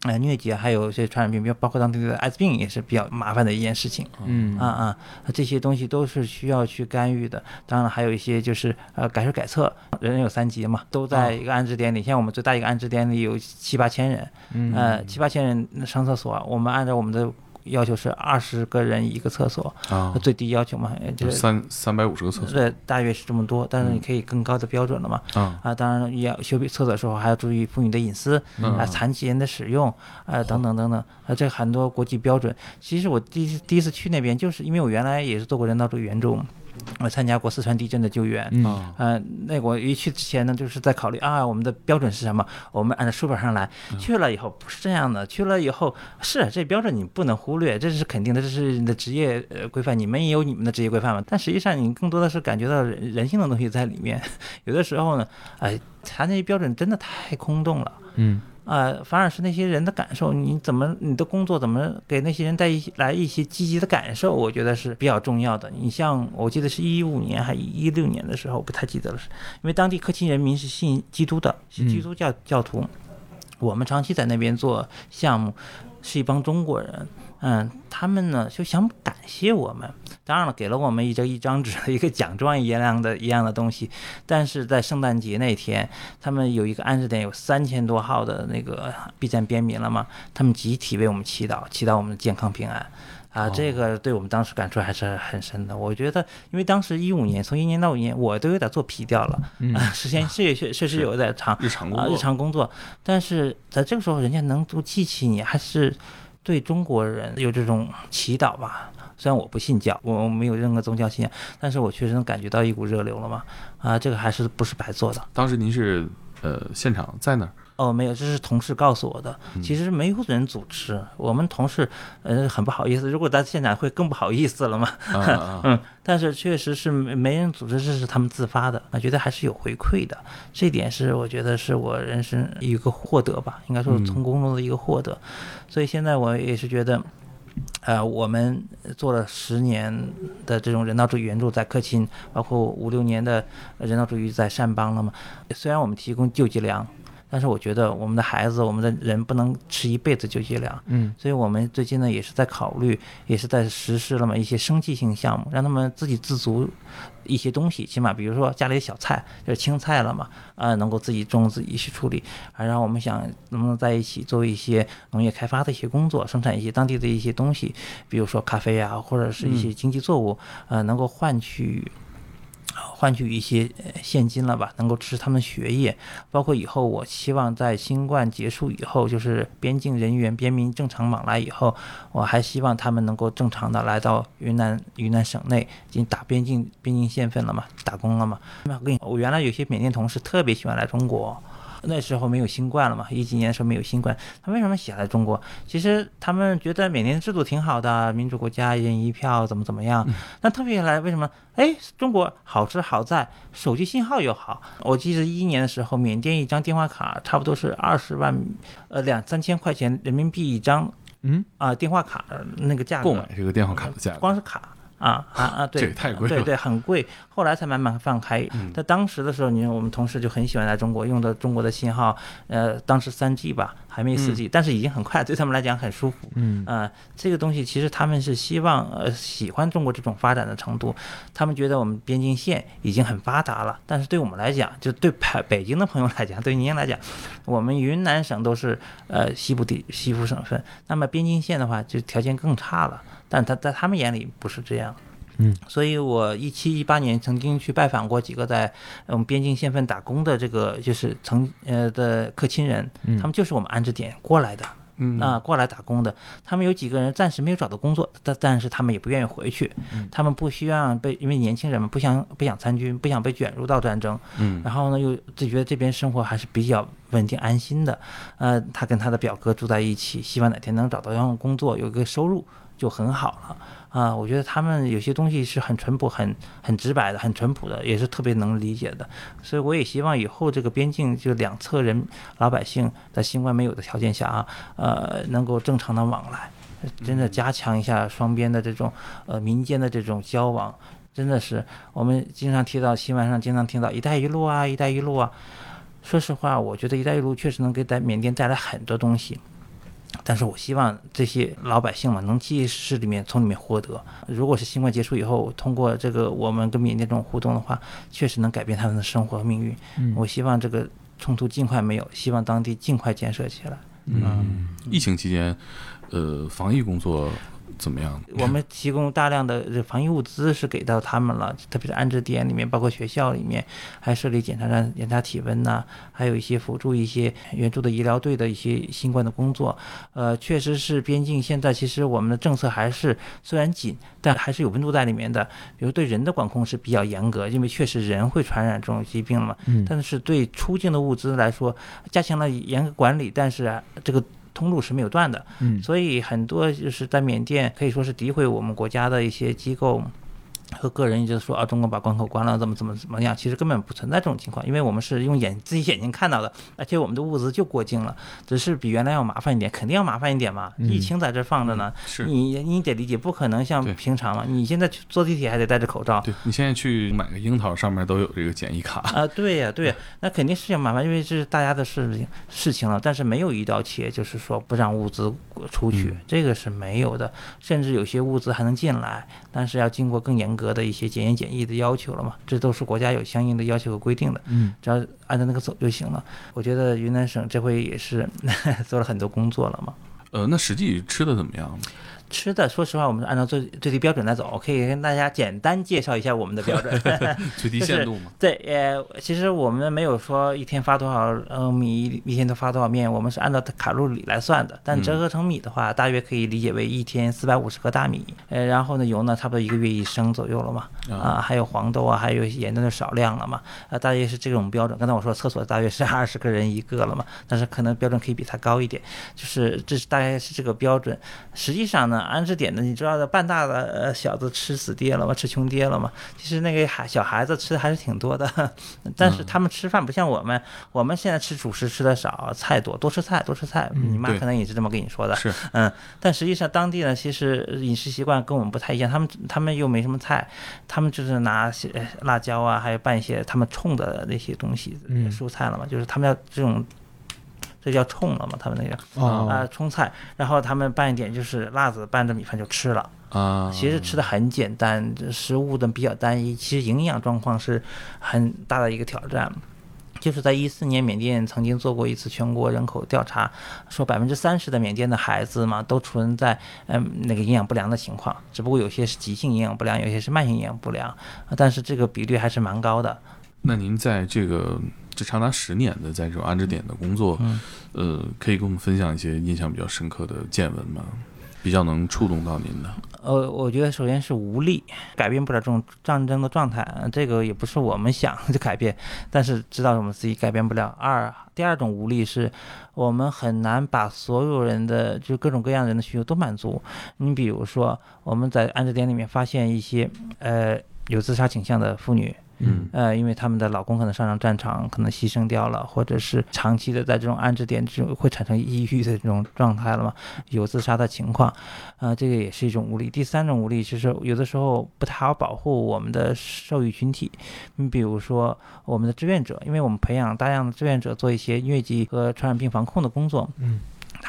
呃，疟疾还有一些传染病，比如包括当地的艾滋病也是比较麻烦的一件事情。嗯啊啊，这些东西都是需要去干预的。当然，还有一些就是呃改水改测，人有三级嘛，都在一个安置点里。像我们最大一个安置点里有七八千人，嗯呃，七八千人上厕所，我们按照我们的要求是二十个人一个厕所，啊，最低要求嘛，也就就是三三百五十个厕所对，大约是这么多。但是你可以更高的标准了嘛。啊，啊，当然要修厕所的时候还要注意妇女的隐私，啊，残疾人的使用，啊，等等等等，啊，这很多国际标准。其实我第一第一次去那边，就是因为我原来也是做过人道主义援助，我参加过四川地震的救援。嗯啊呃，那我一去之前呢，就是在考虑啊，我们的标准是什么？我们按照书本上来。去了以后不是这样的，去了以后是这标准你不能忽略，这是肯定的，这是你的职业呃规范，你们也有你们的职业规范嘛。但实际上你更多的是感觉到人人性的东西在里面。有的时候呢，哎，他那些标准真的太空洞了。嗯呃，反而是那些人的感受，你怎么你的工作怎么给那些人带一些来一些积极的感受，我觉得是比较重要的。你像我记得是一五年还一六年的时候，不太记得了，是因为当地克钦人民是信基督的，是基督教教徒，我们长期在那边做项目，是一帮中国人，嗯，他们呢就想感谢我们，当然了，给了我们一张一张纸一个奖状一样的一样的东西，但是在圣诞节那天，他们有一个安置点，有三千多号的那个 B 站边民了嘛，他们集体为我们祈祷，祈祷我们的健康平安。啊，这个对我们当时感触还是很深的。我觉得，因为当时一五年，从一年到五年，我都有点做皮掉了，啊，时间是确确实有点长，啊，日常工作日常工作，但是在这个时候，人家能够记起你，还是对中国人有这种祈祷吧。虽然我不信教，我没有任何宗教信仰，但是我确实能感觉到一股热流了嘛。啊，这个还是不是白做的。当时您是呃现场在那儿哦，没有，这是同事告诉我的。其实没有人组织，我们同事呃很不好意思，如果在现场会更不好意思了嘛。啊啊啊 嗯，但是确实是没没人组织，这是他们自发的，我觉得还是有回馈的，这点是我觉得是我人生一个获得吧，应该说是从工作的一个获得，所以现在我也是觉得。呃，我们做了十年的这种人道主义援助在克钦，包括五六年的人道主义在善邦了嘛。虽然我们提供救济粮，但是我觉得我们的孩子、我们的人不能吃一辈子救济粮。嗯所以我们最近呢也是在考虑，也是在实施了嘛一些生计性项目，让他们自给自足一些东西，起码比如说家里的小菜就是青菜了嘛，啊、能够自己种自己去处理，啊，然后我们想能不能在一起做一些农业开发的一些工作，生产一些当地的一些东西，比如说咖啡啊，或者是一些经济作物，呃，能够换取。换取一些现金了吧，能够支持他们学业，包括以后我希望在新冠结束以后，就是边境人员边民正常往来以后，我还希望他们能够正常的来到云南云南省内，已经打边境边境县份了嘛，打工了嘛。那我跟你，我原来有些缅甸同事特别喜欢来中国。那时候没有新冠了嘛，一几年的时候没有新冠，他为什么喜欢来中国？其实他们觉得缅甸制度挺好的，民主国家一人一票，怎么怎么样。那特别来为什么？哎，中国好吃好在手机信号又好。我记得一一年的时候，缅甸一张电话卡差不多是二十万，呃两三千块钱人民币一张嗯啊、电话卡那个价格。购买这个电话卡的价格光是卡啊啊啊！对，这也太贵了嗯对对，很贵。后来才慢慢放开。在当时的时候，你看我们同事就很喜欢来中国，用的中国的信号，呃，当时三 G 吧，还还没四 G，，但是已经很快，对他们来讲很舒服。嗯呃，这个东西其实他们是希望呃喜欢中国这种发展的程度，他们觉得我们边境线已经很发达了，但是对我们来讲，就对北北京的朋友来讲，对您来讲，我们云南省都是呃西部地西部省份，那么边境线的话就条件更差了，但他在他们眼里不是这样。嗯，所以我一七一八年曾经去拜访过几个在我们边境县份打工的这个就是曾呃的客亲人，嗯。他们就是我们安置点过来的。嗯。啊，过来打工的，他们有几个人暂时没有找到工作，但但是他们也不愿意回去，他们不希望被，因为年轻人嘛，不想不想参军，不想被卷入到战争，嗯。然后呢又就觉得这边生活还是比较稳定安心的，呃，他跟他的表哥住在一起，希望哪天能找到一份工作，有一个收入就很好了。啊，我觉得他们有些东西是很淳朴、很很直白的、很淳朴的，也是特别能理解的。所以我也希望以后这个边境就两侧人老百姓在新冠没有的条件下啊，呃，能够正常的往来，真的加强一下双边的这种呃民间的这种交往。真的是我们经常提到新闻上经常听到“一带一路”啊，“一带一路”啊。说实话，我觉得“一带一路”确实能给在缅甸带来很多东西。但是我希望这些老百姓嘛，能及时里面从里面获得。如果是新冠结束以后，通过这个我们跟缅甸这种互动的话，确实能改变他们的生活和命运。嗯我希望这个冲突尽快没有，希望当地尽快建设起来。嗯，疫情期间，呃，防疫工作怎么样？我们提供大量的这防疫物资是给到他们了，特别是安置点里面，包括学校里面，还设立检查站检查体温呐、还有一些辅助一些援助的医疗队的一些新冠的工作。呃，确实是边境现在其实我们的政策还是虽然紧，但还是有温度在里面的。比如对人的管控是比较严格，因为确实人会传染这种疾病嘛。嗯但是对出境的物资来说，加强了严格管理，但是啊，这个通路是没有断的。嗯所以很多就是在缅甸可以说是诋毁我们国家的一些机构。和个人就是说啊，中国把关口关了，怎么怎么怎么样？其实根本不存在这种情况，因为我们是用眼自己眼睛看到的，而且我们的物资就过境了，只是比原来要麻烦一点，肯定要麻烦一点嘛。嗯疫情在这放着呢，是你你得理解，不可能像平常嘛。你现在去坐地铁还得戴着口罩，对你现在去买个樱桃，上面都有这个检疫卡。啊，对呀、对呀、那肯定是要麻烦，因为这是大家的事情事情了。但是没有一刀切，就是说不让物资出去，这个是没有的。甚至有些物资还能进来，但是要经过更严格的一些检验检疫的要求了嘛，这都是国家有相应的要求和规定的。嗯只要按照那个走就行了。我觉得云南省这回也是 做了很多工作了嘛。呃，那实际吃的怎么样？吃的，说实话，我们是按照最最低标准来走。我可以跟大家简单介绍一下我们的标准。最低限度嘛。对，呃，其实我们没有说一天发多少呃米，一天都发多少面，我们是按照卡路里来算的。但折合成米的话，大约可以理解为一天四百五十克大米。呃，然后呢，油呢，差不多一个月一升左右了嘛。啊，还有黄豆啊，还有盐的少量了嘛。啊，大约是这种标准。刚才我说厕所大约是二十个人一个了嘛，但是可能标准可以比它高一点，就是这是大概是这个标准。实际上呢，安置点的，你知道的，半大的呃小子吃死爹了嘛，吃穷爹了嘛。其实那个孩小孩子吃的还是挺多的，但是他们吃饭不像我们，我们现在吃主食吃的少，菜多，多吃菜，多吃菜。你妈可能也是这么跟你说的，是，嗯。但实际上当地呢，其实饮食习惯跟我们不太一样，他们他们又没什么菜，他们就是拿辣椒啊，还有拌一些他们冲的那些东西，嗯蔬菜了嘛，就是他们要这种。这叫冲了嘛？他们那个啊啊、冲菜，然后他们拌一点就是辣子拌着米饭就吃了。啊，其实吃的很简单，这食物的比较单一，其实营养状况是很大的一个挑战。就是在一四年，缅甸曾经做过一次全国人口调查，说百分之三十的缅甸的孩子嘛都存在嗯那个营养不良的情况，只不过有些是急性营养不良，有些是慢性营养不良，但是这个比率还是蛮高的。那您在这个这长达十年的在这种安置点的工作，嗯呃，可以跟我们分享一些印象比较深刻的见闻吗？比较能触动到您的。呃，我觉得首先是无力，改变不了这种战争的状态，呃这个也不是我们想就改变，但是知道我们自己改变不了。二，第二种无力是我们很难把所有人的就各种各样人的需求都满足。你比如说，我们在安置点里面发现一些呃有自杀倾向的妇女。嗯。呃，因为他们的老公可能上上战场，可能牺牲掉了，或者是长期的在这种安置点这种会产生抑郁的这种状态了嘛，有自杀的情况，啊、这个也是一种无力。第三种无力就是有的时候不太好保护我们的受益群体，你比如说我们的志愿者，因为我们培养大量的志愿者做一些疟疾和传染病防控的工作，嗯，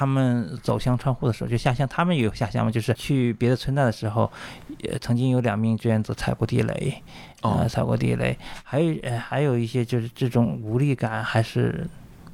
他们走向窗户的时候，就下乡，他们也有下乡嘛，就是去别的村寨的时候，也曾经有两名志愿者踩过地雷，呃，哦踩过地雷，还有呃还有一些就是这种无力感还是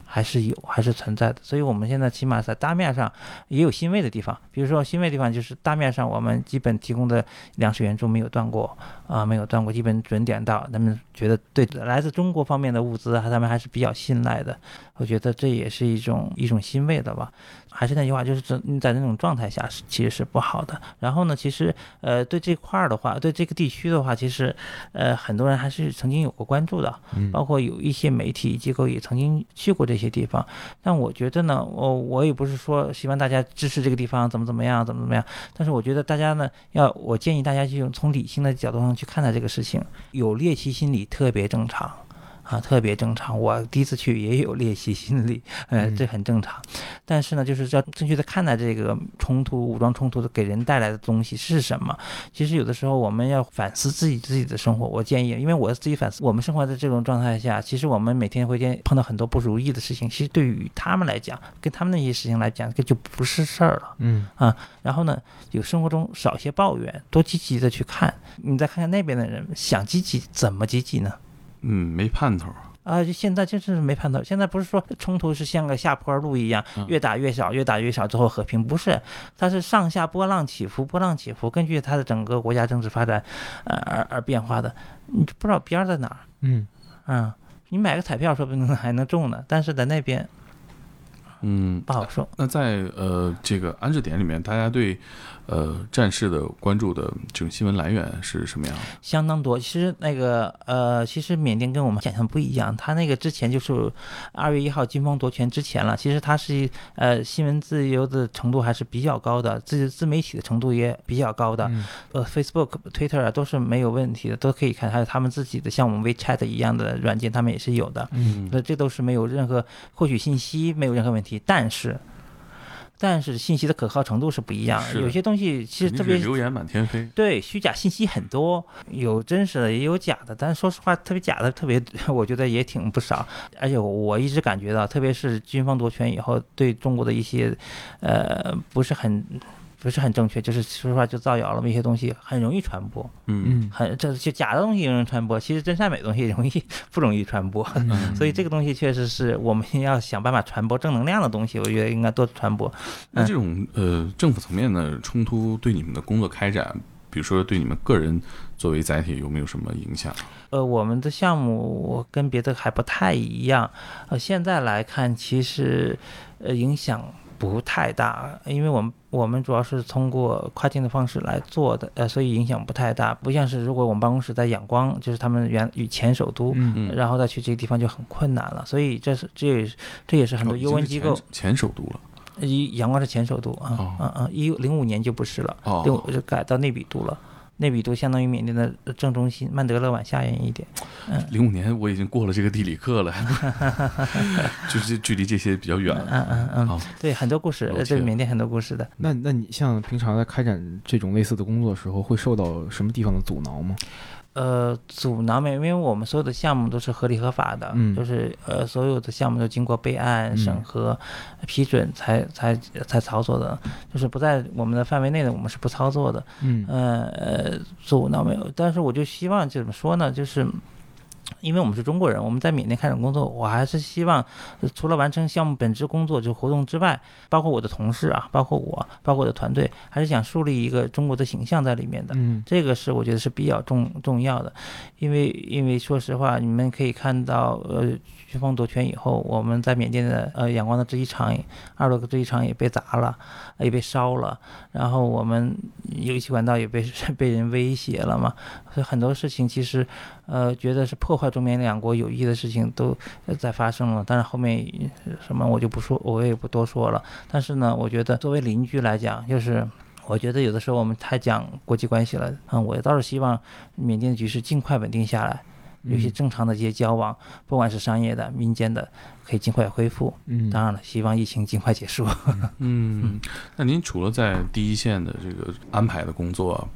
还是有还是存在的，所以我们现在起码在大面上也有欣慰的地方，比如说欣慰的地方就是大面上我们基本提供的粮食援助没有断过啊、没有断过，基本准点到，他们觉得对来自中国方面的物资，他们还是比较信赖的，我觉得这也是一种一种欣慰的吧。还是那句话，就是这你在那种状态下是其实是不好的。然后呢，其实呃对这块儿的话，对这个地区的话，其实呃很多人还是曾经有过关注的，嗯包括有一些媒体机构也曾经去过这些地方。但我觉得呢，我我也不是说希望大家支持这个地方怎么怎么样，怎么怎么样。但是我觉得大家呢，要我建议大家就从理性的角度上去看待这个事情，有猎奇心理特别正常。啊，特别正常。我第一次去也有猎奇心理，呃，这很正常。但是呢，就是要正确的看待这个冲突、武装冲突的给人带来的东西是什么。其实有的时候我们要反思自己自己的生活。我建议，因为我自己反思，我们生活在这种状态下，其实我们每天会见碰到很多不如意的事情。其实对于他们来讲，跟他们那些事情来讲，这就不是事儿了。嗯啊然后呢，有生活中少些抱怨，多积极的去看。你再看看那边的人，想积极怎么积极呢？嗯，没盼头。啊，就现在就是没盼头。现在不是说冲突是像个下坡路一样，越打越小，越打越小，最后和平，不是，它是上下波浪起伏，波浪起伏，根据它的整个国家政治发展，呃而而变化的，你不知道边儿在哪儿。嗯嗯，你买个彩票说不定还能中呢，但是在那边嗯，不好说。那在呃这个安置点里面，大家对呃战事的关注的这种新闻来源是什么样的？相当多。其实那个呃，其实缅甸跟我们想象不一样，它那个之前就是二月一号军方夺权之前了，其实它是呃新闻自由的程度还是比较高的，自自媒体的程度也比较高的。嗯呃，Facebook、Twitter 啊都是没有问题的，都可以看，还有他们自己的像我们 WeChat 一样的软件，他们也是有的。嗯那这都是没有任何获取信息没有任何问题，但是。但是信息的可靠程度是不一样，的有些东西其实特别流言满天飞。对，虚假信息很多，有真实的也有假的，但是说实话，特别假的特别，我觉得也挺不少。而且我一直感觉到，特别是军方夺权以后，对中国的一些，呃，不是很。不是很正确，就是说实话，就造谣了嘛，一些东西很容易传播，嗯。嗯。很这就假的东西容易传播，其实真善美的东西容易不容易传播，嗯。所以这个东西确实是我们要想办法传播正能量的东西，我觉得应该多传播。那这种呃政府层面的冲突对你们的工作开展，比如说对你们个人作为载体有没有什么影响？呃，我们的项目跟别的还不太一样，呃，现在来看其实呃影响不太大，因为我们我们主要是通过跨境的方式来做的，呃，所以影响不太大，不像是如果我们办公室在仰光，就是他们原与前首都。嗯嗯，然后再去这个地方就很困难了，所以这是这也是这也是很多哦优文机构前前首都了。一仰光是前首都啊哦啊啊，一零五年就不是了，哦零五就改到内比都了，内比都相当于缅甸的正中心，曼德勒往下沿一点。零五年我已经过了这个地理课了，就是距离这些比较远了。嗯嗯嗯哦，对，很多故事，呃，这个缅甸很多故事的。那那你像平常在开展这种类似的工作的时候，会受到什么地方的阻挠吗？呃，阻挠没有，因为我们所有的项目都是合理合法的，嗯就是呃，所有的项目都经过备案、嗯审核、批准才才才操作的，就是不在我们的范围内的，我们是不操作的。嗯呃呃，阻挠没有，但是我就希望就怎么说呢，就是。因为我们是中国人，我们在缅甸开展工作，我还是希望呃除了完成项目本职工作就活动之外，包括我的同事啊，包括我，包括我的团队，还是想树立一个中国的形象在里面的。嗯。这个是我觉得是比较重重要的，因为因为说实话，你们可以看到，呃，军方夺权以后，我们在缅甸的呃仰光的制衣厂，二楼的制衣厂也被砸了，也被烧了，然后我们油气管道也被 被人威胁了嘛，所以很多事情其实，呃，觉得是破坏中缅两国友谊的事情都呃在发生了，但是后面呃什么我就不说，我也不多说了。但是呢，我觉得作为邻居来讲，就是。我觉得有的时候我们太讲国际关系了，嗯，我倒是希望缅甸的局势尽快稳定下来，有些正常的一些交往，不管是商业的、民间的，可以尽快恢复。嗯，当然了，希望疫情尽快结束。嗯，那您除了在第一线的这个安排的工作，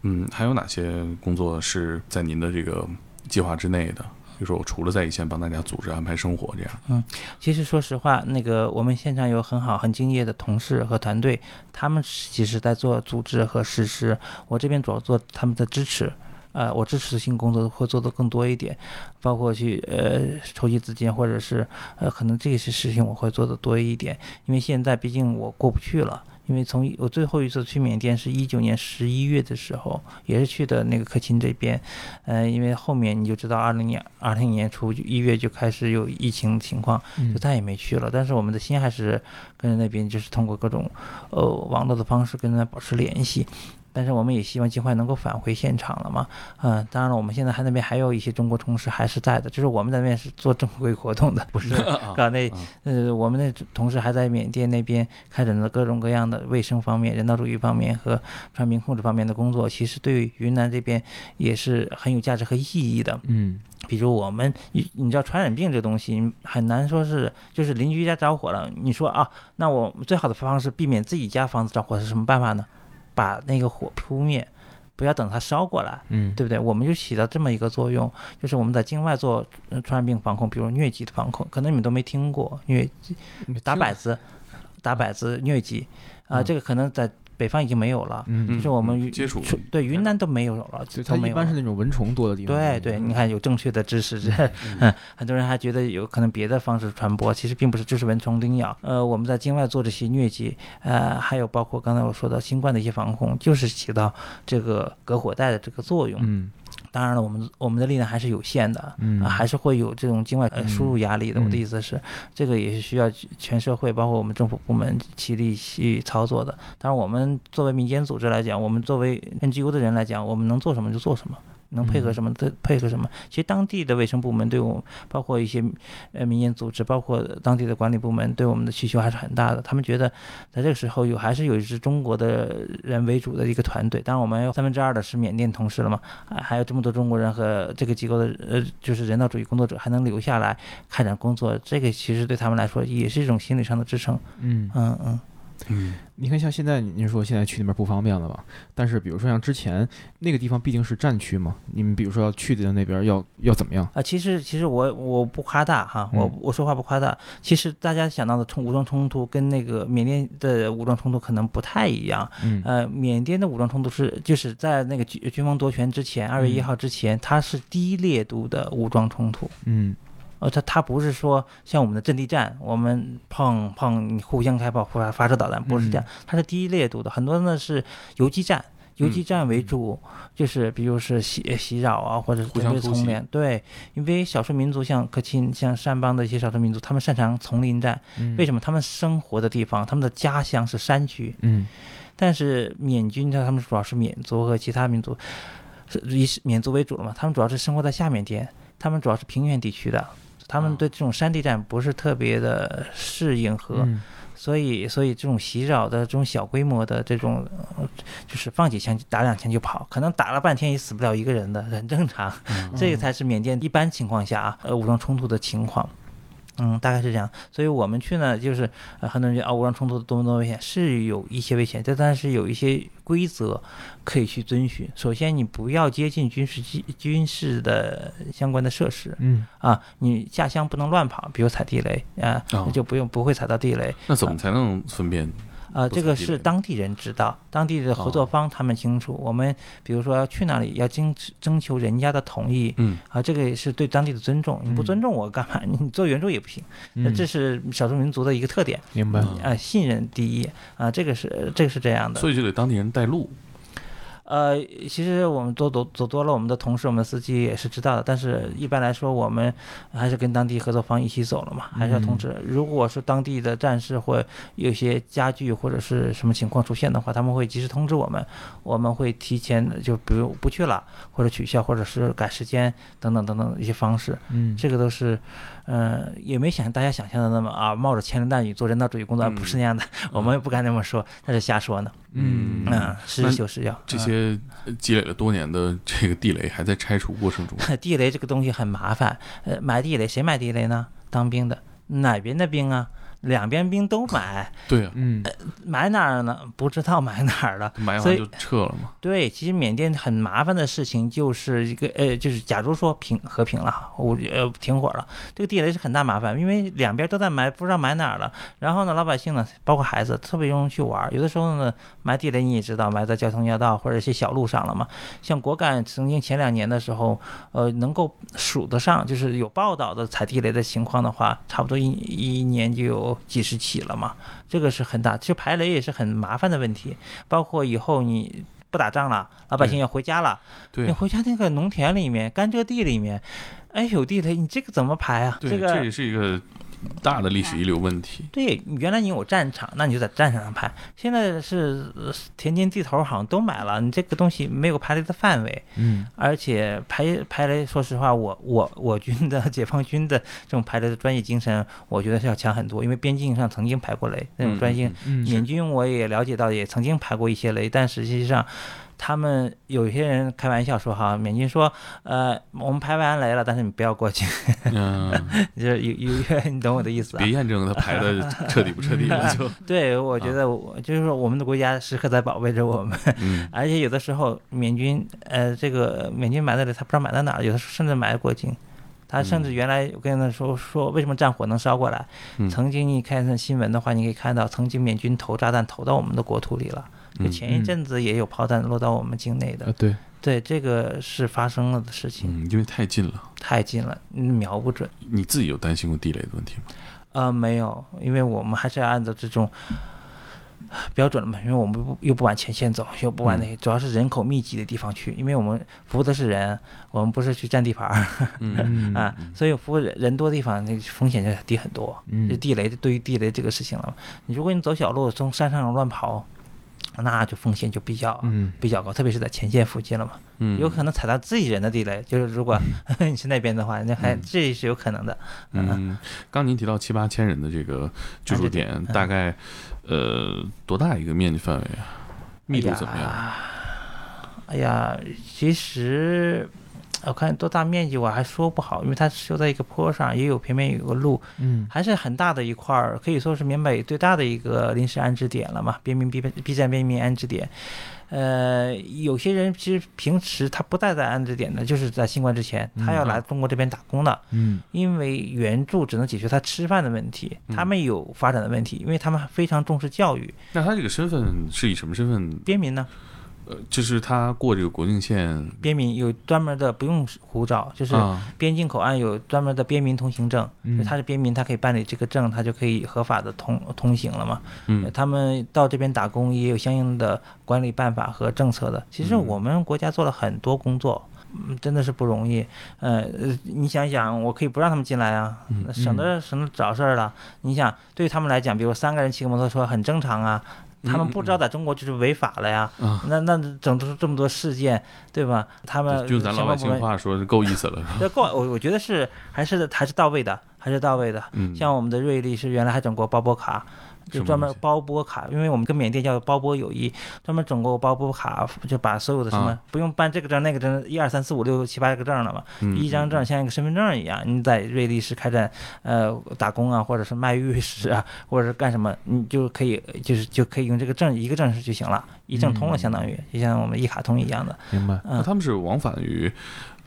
嗯，还有哪些工作是在您的这个计划之内的？比如说，我除了在一线帮大家组织安排生活这样，嗯其实说实话，那个我们现场有很好、很敬业的同事和团队，他们其实在做组织和实施，我这边主要做他们的支持。呃，我支持性工作会做的更多一点，包括去呃筹集资金，或者是呃可能这些事情我会做的多一点，因为现在毕竟我过不去了。因为从我最后一次去缅甸是一九年十一月的时候，也是去的那个克钦这边，呃，因为后面你就知道二零年二零年初一月就开始有疫情情况，嗯就再也没去了。但是我们的心还是跟那边就是通过各种呃网络的方式跟他保持联系。但是我们也希望尽快能够返回现场了嘛，嗯，当然了，我们现在还那边还有一些中国同事还是在的，就是我们在那边是做正规活动的，不是 搞那呃，我们的同事还在缅甸那边开展了各种各样的卫生方面、人道主义方面和传病控制方面的工作，其实对于云南这边也是很有价值和意义的。嗯比如我们，你你知道传染病这东西很难说是，就是邻居家着火了，你说啊，那我最好的方式避免自己家房子着火是什么办法呢？把那个火扑灭，不要等它烧过来。嗯，对不对？我们就起到这么一个作用，就是我们在境外做呃传染病防控，比如疟疾的防控，可能你们都没听过疟疾，打摆子，打摆子疟疾啊、嗯这个可能在北方已经没有了，嗯，就是我们接触对云南都没有了，就它一。般是那种蚊虫多的地方。对对，你看有正确的知识，这 嗯，很多人还觉得有可能别的方式传播，其实并不是，就是蚊虫叮咬。呃，我们在境外做这些疟疾，呃，还有包括刚才我说到新冠的一些防控，就是起到这个隔火带的这个作用。嗯当然了，我们我们的力量还是有限的，嗯啊，还是会有这种境外输入压力的。嗯我的意思是，这个也是需要全社会，包括我们政府部门齐力去操作的。当然，我们作为民间组织来讲，我们作为 NGO 的人来讲，我们能做什么就做什么。能配合什么的配合什么。其实当地的卫生部门对我们，包括一些呃民间组织，包括当地的管理部门对我们的需求还是很大的。他们觉得在这个时候有还是有一支中国的人为主的一个团队。当然，我们有三分之二的是缅甸同事了嘛，啊还有这么多中国人和这个机构的呃就是人道主义工作者还能留下来开展工作，这个其实对他们来说也是一种心理上的支撑。嗯，嗯嗯。嗯你看，像现在您说现在去那边不方便了吧？但是比如说像之前那个地方毕竟是战区嘛，你们比如说要去的那边要要怎么样？啊，其实其实我我不夸大哈，我嗯我说话不夸大。其实大家想到的冲武装冲突跟那个缅甸的武装冲突可能不太一样。嗯呃，缅甸的武装冲突是就是在那个军军方夺权之前，二月一嗯号之前，它是低烈度的武装冲突。嗯呃，它它不是说像我们的阵地战，我们碰碰你互相开炮发发射导弹，不是这样，它是低烈度的，很多呢是游击战。游击战为主，就是比如是袭袭扰啊，或者是针对丛林。对，因为少数民族像克钦、像山邦的一些少数民族，他们擅长丛林战。嗯，为什么？他们生活的地方，他们的家乡是山区，嗯但是缅军呢，他们主要是缅族和其他民族，是以缅族为主了嘛。他们主要是生活在下缅甸，他们主要是平原地区的，他们对这种山地战不是特别的适应和，嗯所以所以这种袭扰的这种小规模的这种，呃就是放几枪打两枪就跑，可能打了半天也死不了一个人的，很正常。这个才是缅甸一般情况下啊，呃，武装冲突的情况。嗯，大概是这样，所以我们去呢，就是呃，很多人觉得啊，武装冲突多么多么危险，是有一些危险，但但是有一些规则可以去遵循。首先，你不要接近军事机军事的相关的设施嗯啊，你下乡不能乱跑，比如踩地雷啊，哦就不用不会踩到地雷。那怎么才能分辨？呃，这个是当地人知道，当地的合作哦方他们清楚。我们比如说要去哪里，要征征求人家的同意，嗯啊，这个也是对当地的尊重。你不嗯尊重我干嘛？你做援助也不行。那嗯，这是少数民族的一个特点明白。嗯啊，信任第一啊，这个是这个是这样的。所以就得当地人带路。呃，其实我们走走走多了，我们的同事、我们的司机也是知道的。但是一般来说，我们还是跟当地合作方一起走了嘛，还是要通知。如果是当地的战士或有些家具或者是什么情况出现的话，他们会及时通知我们，我们会提前就比如不去了，或者取消，或者是改时间等等等等一些方式。嗯，这个都是，呃，也没想大家想象的那么啊，冒着千林弹雨做人道主义工作，嗯不是那样的，我们也不敢这么说，那是瞎说呢。嗯嗯，实事求是要这些呃积累了多年的这个地雷还在拆除过程中。地雷这个东西很麻烦，呃，埋地雷谁埋地雷呢？当兵的，哪边的兵啊？两边兵都买，对啊，嗯，买哪儿呢？不知道 买哪儿了。买所以完就撤了嘛。对，其实缅甸很麻烦的事情就是一个呃，就是假如说平和平了，我呃停火了，这个地雷是很大麻烦，因为两边都在埋，不知道埋哪儿了。然后呢，老百姓呢，包括孩子，特别容易去玩。有的时候呢，埋地雷你也知道，埋在交通要道或者一些小路上了嘛。像果敢曾经前两年的时候，呃，能够数得上，就是有报道的踩地雷的情况的话，差不多一一年就有几十起了嘛。这个是很大，其实排雷也是很麻烦的问题，包括以后你。不打仗了，老百姓要回家了。对你回家那个农田里面、甘蔗地里面，哎，有地雷，你这个怎么排啊？对，这个这也是一个大的历史遗留问题。对，原来你有战场，那你就在战场上排。现在是呃田间地头好像都买了，你这个东西没有排雷的范围，嗯，而且排排雷，说实话，我我我军的 解放军的这种排雷的专业精神，我觉得是要强很多，因为边境上曾经排过雷，那种专业。嗯缅军我也了解到，也曾经排过一些雷，但实际上，他们有些人开玩笑说哈，缅军说，呃，我们排完雷了，但是你不要过去，嗯，就是有有，你懂我的意思啊别？验证它排的彻底不彻底了，就 对，我觉得我就是说，我们的国家时刻在保卫着我们，嗯 而且有的时候缅军，呃，这个缅军埋的雷，他不知道埋在哪儿，有的时候甚至埋过境。他甚至原来我跟他说说为什么战火能烧过来？嗯曾经你看新闻的话，你可以看到，曾经缅军投炸弹投到我们的国土里了。就嗯前一阵子也有炮弹落到我们境内的呃，，对，对，这个是发生了的事情，嗯，因为太近了。太近了，嗯瞄不准。你自己有担心过地雷的问题吗？呃，没有，因为我们还是要按照这种标准了嘛，因为我们不又不往前线走，又不往那些，主要是人口密集的地方去，因为我们服务的是人，我们不是去占地盘儿嗯 嗯啊，所以服务人人多的地方，那个风险就低很多。嗯就地雷，对于地雷这个事情了，你如果你走小路，从山上乱跑，那就风险就比较嗯比较高，特别是在前线附近了嘛，嗯，有可能踩到自己人的地雷，就是如果 你是那边的话，那还嗯这是有可能的。嗯，刚您提到七八千人的这个居住点，嗯大概呃多大一个面积范围啊？密度怎么样？哎呀，其实我看多大面积我还说不好，因为它修在一个坡上，也有平面有个路，嗯还是很大的一块儿，可以说是缅北最大的一个临时安置点了嘛，边民 B B 站边民安置点。呃，有些人其实平时他不待在安置点的，就是在新冠之前，他要来中国这边打工的，嗯因为援助只能解决他吃饭的问题，他们有发展的问题，因为他们非常重视教育。那他这个身份是以什么身份？边民呢？呃，就是他过这个国境线边民有专门的不用护照，就是啊，边境口岸有专门的边民通行证，嗯他是边民，他可以办理这个证，他就可以合法的通通行了嘛。嗯他们到这边打工也有相应的管理办法和政策的。其实嗯我们国家做了很多工作。嗯，真的是不容易。呃，呃你想想，我可以不让他们进来啊，嗯省得省得找事儿了。你想，对于他们来讲，比如三个人骑个摩托车很正常啊，他们不知道在中国就是违法了呀。那那整出这么多事件，对吧？他们就咱老百姓话说，是够意思了。这够，我我觉得是还是还是到位的，还是到位的。嗯，像我们的瑞丽是原来还整过包波卡，就专门包波卡，因为我们跟缅甸叫包波友谊，专门整过包波卡，就把所有的什么、啊不用办这个证那个证，一二三四五六七八个证了嘛，嗯一张证像一个身份证一样，你在瑞丽市开展呃打工啊，或者是卖玉石啊，或者是干什么，你就可以就是就可以用这个证一个证就行了，一证通了，嗯相当于就像我们一卡通一样的，明白。嗯。那他们是往返于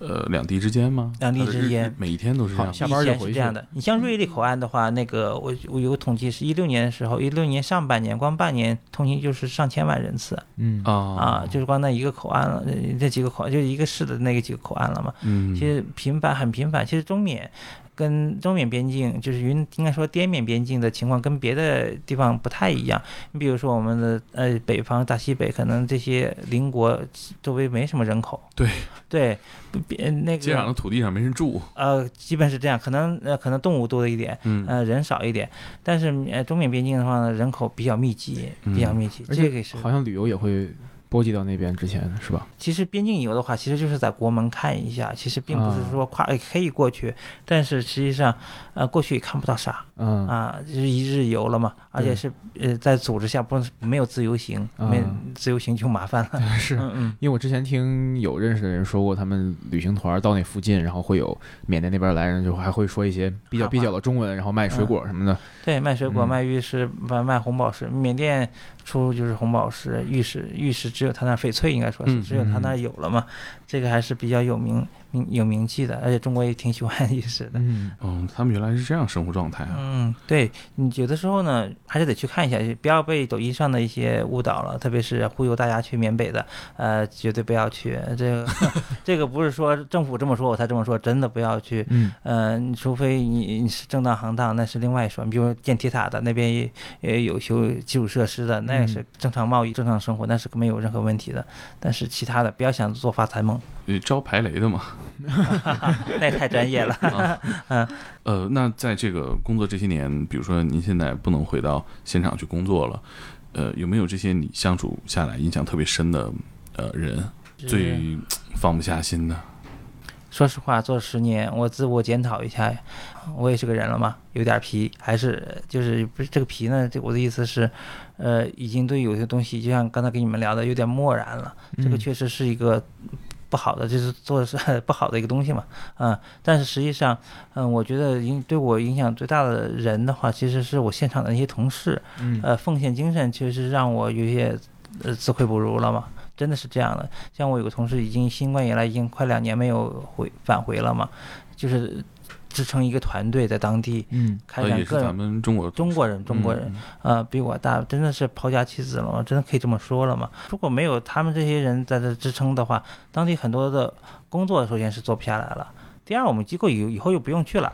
呃两地之间吗？两地之间每一天都是这样吗。好下班以就回去前是这样的。你像瑞丽口岸的话，那个我我有个统计，是一六年的时候，一六年上半年光半年通行就是上千万人次嗯啊啊，就是光那一个口岸了，呃这几个口岸就一个市的那个几个口岸了嘛。嗯，其实频繁很频繁，其实中缅。跟中缅边境，就是云应该说滇缅边境的情况跟别的地方不太一样。你比如说我们的呃北方大西北，可能这些邻国周围没什么人口。对对，不别那接壤的土地上没人住。呃，基本是这样，可能呃可能动物多一点，嗯呃，人少一点，但是呃中缅边境的话呢，人口比较密集，比较嗯密集，而且这个是好像旅游也会波及到那边之前是吧？其实边境游的话，其实就是在国门看一下，其实并不是啊说跨可以过去，但是实际上，呃，过去也看不到啥嗯啊，就是一日游了嘛，而且是呃在组织下不是没有自由行，没啊自由行就麻烦了。是。嗯嗯，因为我之前听有认识的人说过，他们旅行团到那附近，然后会有缅甸那边来人，就还会说一些比较蹩脚的中文，然后卖水果什么的。对，卖水果、嗯卖玉石、卖卖红宝石，缅甸出就是红宝石、玉石，玉石只有他那翡翠应该说是嗯只有他那有了嘛，这个还是比较有名名有名气的，而且中国也挺喜欢历史的。嗯嗯，他们原来是这样生活状态啊。嗯，对你有的时候呢，还是得去看一下，不要被抖音上的一些误导了，特别是忽悠大家去缅北的，呃，绝对不要去。这个 这个不是说政府这么说我才这么说，真的不要去。嗯呃，除非你你是正当行当，那是另外一说。你比如建铁塔的那边也也有修基础设施的，那也是正常贸易、正常生活，那是没有任何问题的。但是其他的，不要想做发财梦，呃招排雷的嘛。那也太专业了。嗯呃，那在这个工作这些年，比如说您现在不能回到现场去工作了，呃，有没有这些你相处下来印象特别深的呃人，最放不下心的？说实话，做十年，我自我检讨一下，我也是个人了嘛，有点皮，还是就是不是这个皮呢？这我的意思是，呃，已经对有些东西，就像刚才跟你们聊的，有点漠然了。这个嗯确实是一个不好的，就是做的是 不好的一个东西嘛，嗯。但是实际上，嗯，我觉得影对我影响最大的人的话，其实是我现场的那些同事，嗯呃，奉献精神其实让我有些呃自愧不如了嘛，真的是这样的。像我有个同事已经新冠以来已经快两年没有回返回了嘛，就是支撑一个团队在当地嗯呃，也是咱开展各种们中国中国人中国人，呃比我大，真的是抛家弃子了吗，真的可以这么说了吗。如果没有他们这些人在这支撑的话，当地很多的工作首先是做不下来了，第二我们机构以以后又不用去了。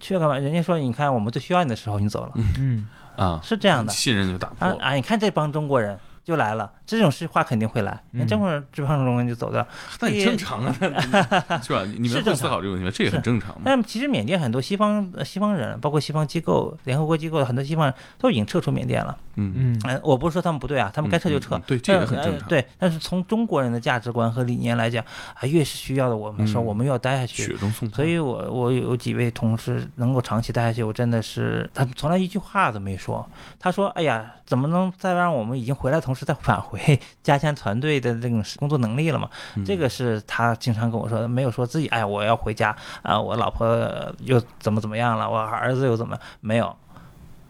去了干嘛？人家说，你看我们最需要你的时候你走了，嗯啊，是这样的。信任就打破了。啊啊！你看这帮中国人就来了，这种事话肯定会来。嗯人中国人这帮中国人就走掉。那也正常啊，是吧？你们会思是正常考这个问题吗？这也很正常嘛。但其实缅甸很多西方呃西方人，包括西方机构、联合国机构很多西方人都已经撤出缅甸了。嗯，嗯嗯，我不是说他们不对啊，他们该撤就撤嗯嗯。对这也很正常呃对，但是从中国人的价值观和理念来讲，啊，越是需要的我们说嗯我们要待下去。雪中送炭。所以我我有几位同事能够长期待下去，我真的是他从来一句话都没说。他说：“哎呀，怎么能再让我们已经回来同事再返回，加强团队的这种工作能力了嘛？”嗯这个是他经常跟我说的，没有说自己哎我要回家啊，我老婆又怎么怎么样了，我儿子又怎么没有，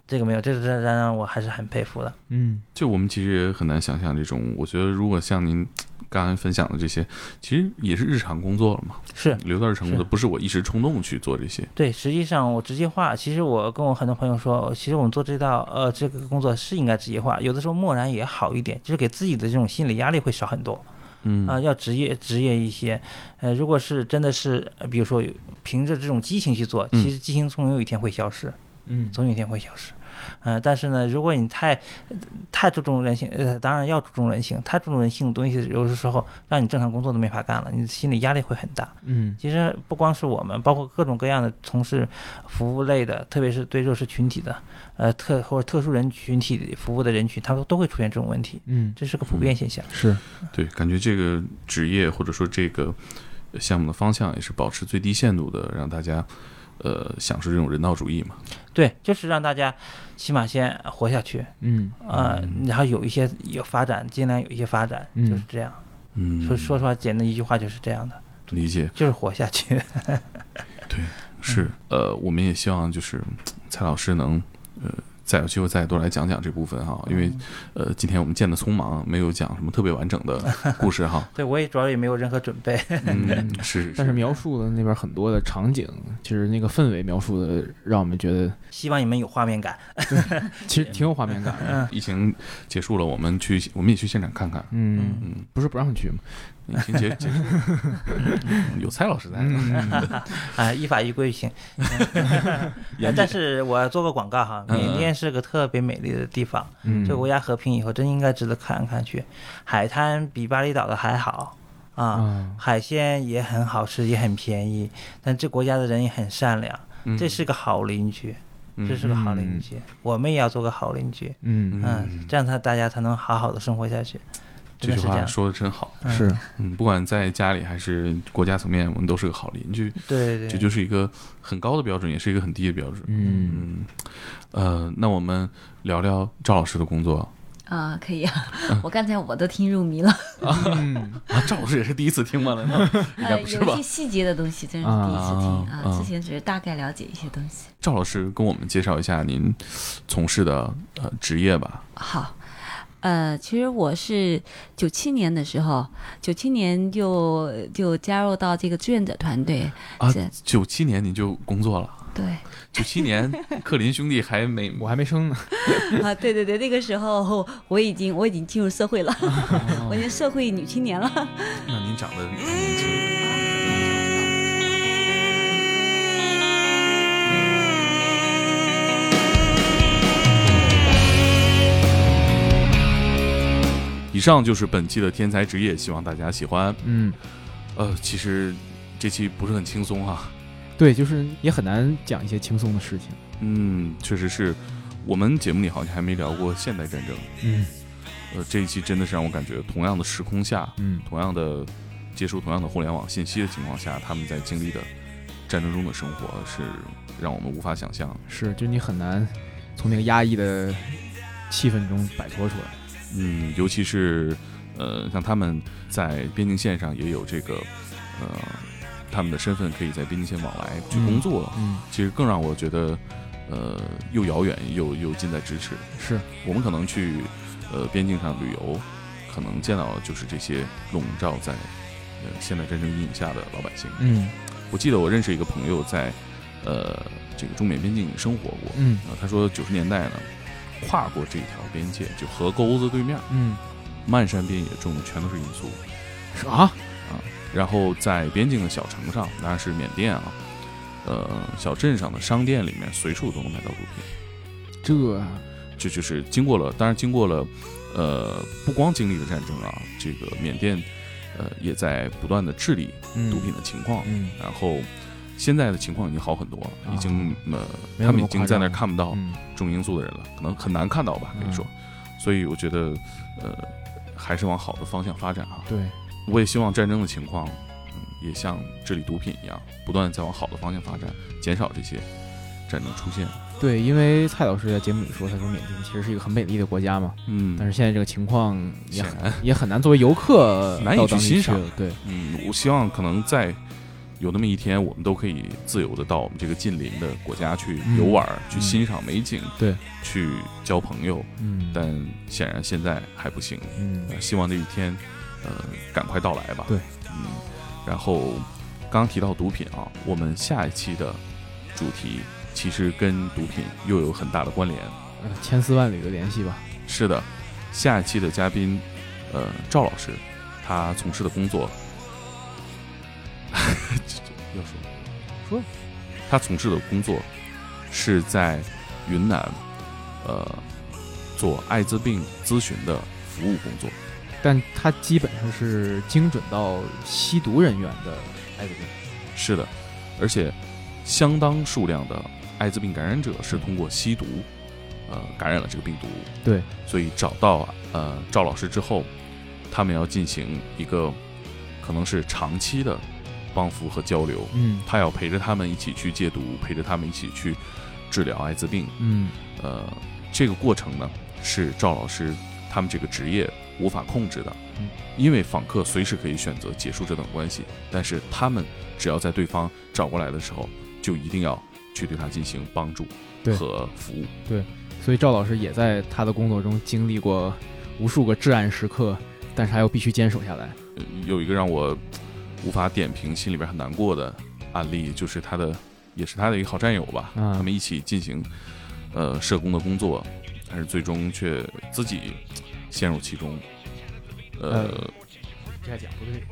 这个没有，这这让让我还是很佩服的。嗯就我们其实也很难想象这种，我觉得如果像您刚才分享的这些，其实也是日常工作了嘛，是留到日常工作，不是我一时冲动去做这些。对，实际上我职业化，其实我跟我很多朋友说，其实我们做这道呃这个工作是应该职业化，有的时候漠然也好一点，就是给自己的这种心理压力会少很多。嗯啊、要职业职业一些。呃，如果是真的是，呃比如说凭着这种激情去做，嗯其实激情总有一天会消失，嗯总有一天会消失。呃，但是呢，如果你太呃太注重人性，呃，当然要注重人性，太注重人性的东西，有的时候让你正常工作都没法干了，你的心理压力会很大。嗯其实不光是我们，包括各种各样的从事服务类的，特别是对弱势群体的，呃特或者特殊人群体服务的人群，他们都会出现这种问题，嗯这是个普遍现象。是对，感觉这个职业或者说这个项目的方向也是保持最低限度的，让大家呃享受这种人道主义嘛。对，就是让大家起码先活下去，嗯。呃，然后有一些有发展，尽量有一些发展，嗯。就是这样。嗯，说说实话，简单一句话就是这样的，理解。就是活下去。对是。呃，我们也希望就是蔡老师能呃再有机会再多来讲讲这部分哈，因为呃今天我们见的匆忙，没有讲什么特别完整的故事哈。对我也主要也没有任何准备。嗯，是，但是描述的那边很多的场景，其实那个氛围描述的让我们觉得 希望你们有画面感。其实挺有画面感的。疫情结束了，我们去我们也去现场看看。嗯，嗯，不是不让去吗？疫情结结束，有蔡老师在。嗯啊，依法依规行。呃但是我要做个广告哈，嗯缅甸是个特别美丽的地方，嗯，这个国家和平以后真应该值得看看去。海滩比巴厘岛的还好啊，啊，海鲜也很好吃，也很便宜，但这国家的人也很善良，嗯。这是个好邻居，这是个好邻居，我们也要做个好邻居，嗯。嗯，这样他大家才能好好的生活下去。这句话说的真好。嗯是，嗯，不管在家里还是国家层面，我们都是个好邻居，对对，这就是一个很高的标准，也是一个很低的标准。嗯嗯，呃，那我们聊聊赵老师的工作啊，可以啊，我刚才我都听入迷了，嗯啊。赵老师也是第一次听吗？难道应该呃，不是吧有一些？细节的东西真是第一次听啊之前只是大概了解一些东西。赵老师跟我们介绍一下您从事的呃职业吧。好，呃，其实我是九七年的时候，九七年就就加入到这个志愿者团队，啊是，九七年你就工作了。对九七年，克林兄弟还没我还没生呢。啊，对对对，那个时候我已经我已经进入社会了，我已经社会女青年了。那您长得还年轻。以上就是本期的天才职业，希望大家喜欢。嗯，呃，其实这期不是很轻松啊，对，就是也很难讲一些轻松的事情。嗯，确实是我们节目里好像还没聊过现代战争。嗯呃，这一期真的是让我感觉，同样的时空下，嗯同样的接触同样的互联网信息的情况下，他们在经历的战争中的生活是让我们无法想象。是，就你很难从那个压抑的气氛中摆脱出来。嗯，尤其是呃，像他们在边境线上也有这个呃，他们的身份可以在边境线往来去工作，嗯，其实更让我觉得呃又遥远又又近在咫尺。是，我们可能去呃边境上旅游，可能见到的就是这些笼罩在呃现代战争阴影下的老百姓。嗯。我记得我认识一个朋友在呃这个中缅边境生活过，嗯。啊，他说九十年代呢跨过这条边界，就河沟子对面，嗯，漫山遍野种的全都是罂粟，啥啊，然后在边境的小城上，当然是缅甸啊，呃小镇上的商店里面随处都能买到毒品。这这就是经过了，当然经过了，呃，不光经历了战争啊，这个缅甸，呃，也在不断的治理嗯。毒品的情况，嗯。然后现在的情况已经好很多了，啊。已经呃，他们已经在那儿看不到嗯。种罂粟的人了，可能很难看到吧，可以说，所以我觉得，呃，还是往好的方向发展啊。对，我也希望战争的情况，嗯，也像治理毒品一样，不断在往好的方向发展，减少这些战争出现。对，因为蔡老师在节目里说，他说缅甸其实是一个很美丽的国家嘛，嗯，但是现在这个情况也很显然，也很难作为游客难以去欣赏。对，嗯，我希望可能在有那么一天，我们都可以自由的到我们这个近邻的国家去游玩，去嗯欣赏美景，对，去交朋友。嗯，但显然现在还不行，嗯呃希望这一天，呃，赶快到来吧。对，嗯，然后刚刚提到毒品啊，我们下一期的主题其实跟毒品又有很大的关联。呃千丝万缕的联系吧，是的，下一期的嘉宾，呃，赵老师，他从事的工作，要说说，他从事的工作是在云南，呃，做艾滋病咨询的服务工作。但他基本上是精准到吸毒人员的艾滋病，是的，而且相当数量的艾滋病感染者是通过吸毒，呃，感染了这个病毒。对，所以找到呃赵老师之后，他们要进行一个可能是长期的帮扶和交流。嗯他要陪着他们一起去戒毒，陪着他们一起去治疗艾滋病。嗯呃，这个过程呢，是赵老师他们这个职业无法控制的，嗯因为访客随时可以选择结束这段关系，但是他们只要在对方找过来的时候，就一定要去对他进行帮助和服务。对所以赵老师也在他的工作中经历过无数个至暗时刻，但是他又必须坚守下来。呃有一个让我无法点评、心里边很难过的案例，就是他的，也是他的一个好战友吧，嗯他们一起进行呃社工的工作，但是最终却自己陷入其中。呃，这样讲不对，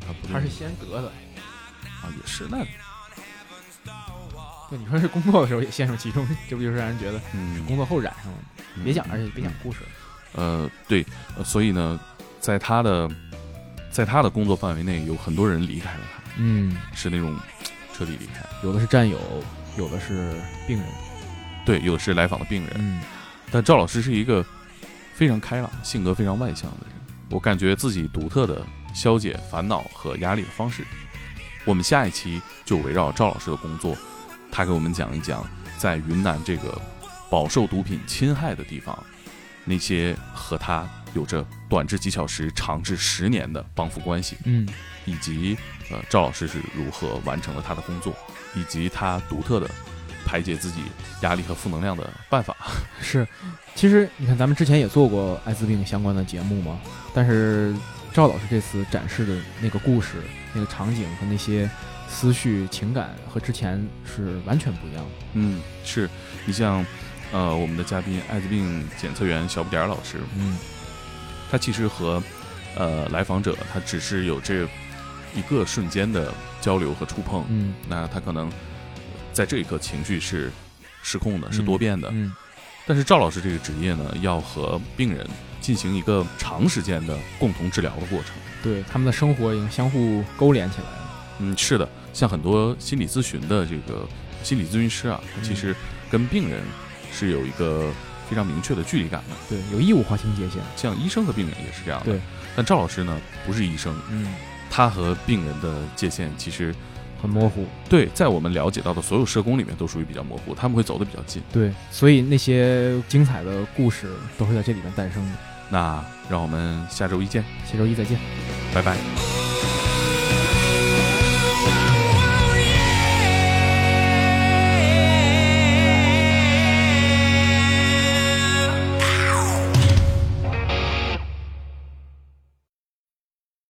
他不他是先得的。啊，也是那对，你说是工作的时候也陷入其中，这不就是让人觉得嗯，工作后染上了吗？别讲，嗯而且别讲故事了。呃，对，呃所以呢，在他的在他的工作范围内，有很多人离开了他，嗯，是那种彻底离开。有的是战友，有的是病人。对，有的是来访的病人，嗯但赵老师是一个非常开朗、性格非常外向的人。我感觉自己独特的消解烦恼和压力的方式。我们下一期就围绕赵老师的工作，他给我们讲一讲在云南这个饱受毒品侵害的地方，那些和他有着短至几小时、长至十年的帮扶关系，嗯以及呃赵老师是如何完成了他的工作，以及他独特的排解自己压力和负能量的办法。是，其实你看咱们之前也做过艾滋病相关的节目嘛，但是赵老师这次展示的那个故事、那个场景和那些思绪、情感和之前是完全不一样的。嗯，是你像呃我们的嘉宾艾滋病检测员小不点儿老师，嗯他其实和呃来访者他只是有这一个瞬间的交流和触碰，嗯那他可能在这一刻情绪是失控的，是多变的。嗯但是赵老师这个职业呢，要和病人进行一个长时间的共同治疗的过程。对，他们的生活已经相互勾连起来了。嗯，是的，像很多心理咨询的这个心理咨询师啊，他其实跟病人是有一个非常明确的距离感的。对，有义务划清界限。像医生和病人也是这样的。对，但赵老师呢，不是医生，嗯，他和病人的界限其实很模糊。对，在我们了解到的所有社工里面都属于比较模糊，他们会走得比较近。对，所以那些精彩的故事都会在这里面诞生的。那让我们下周一见，下周一再见。拜拜。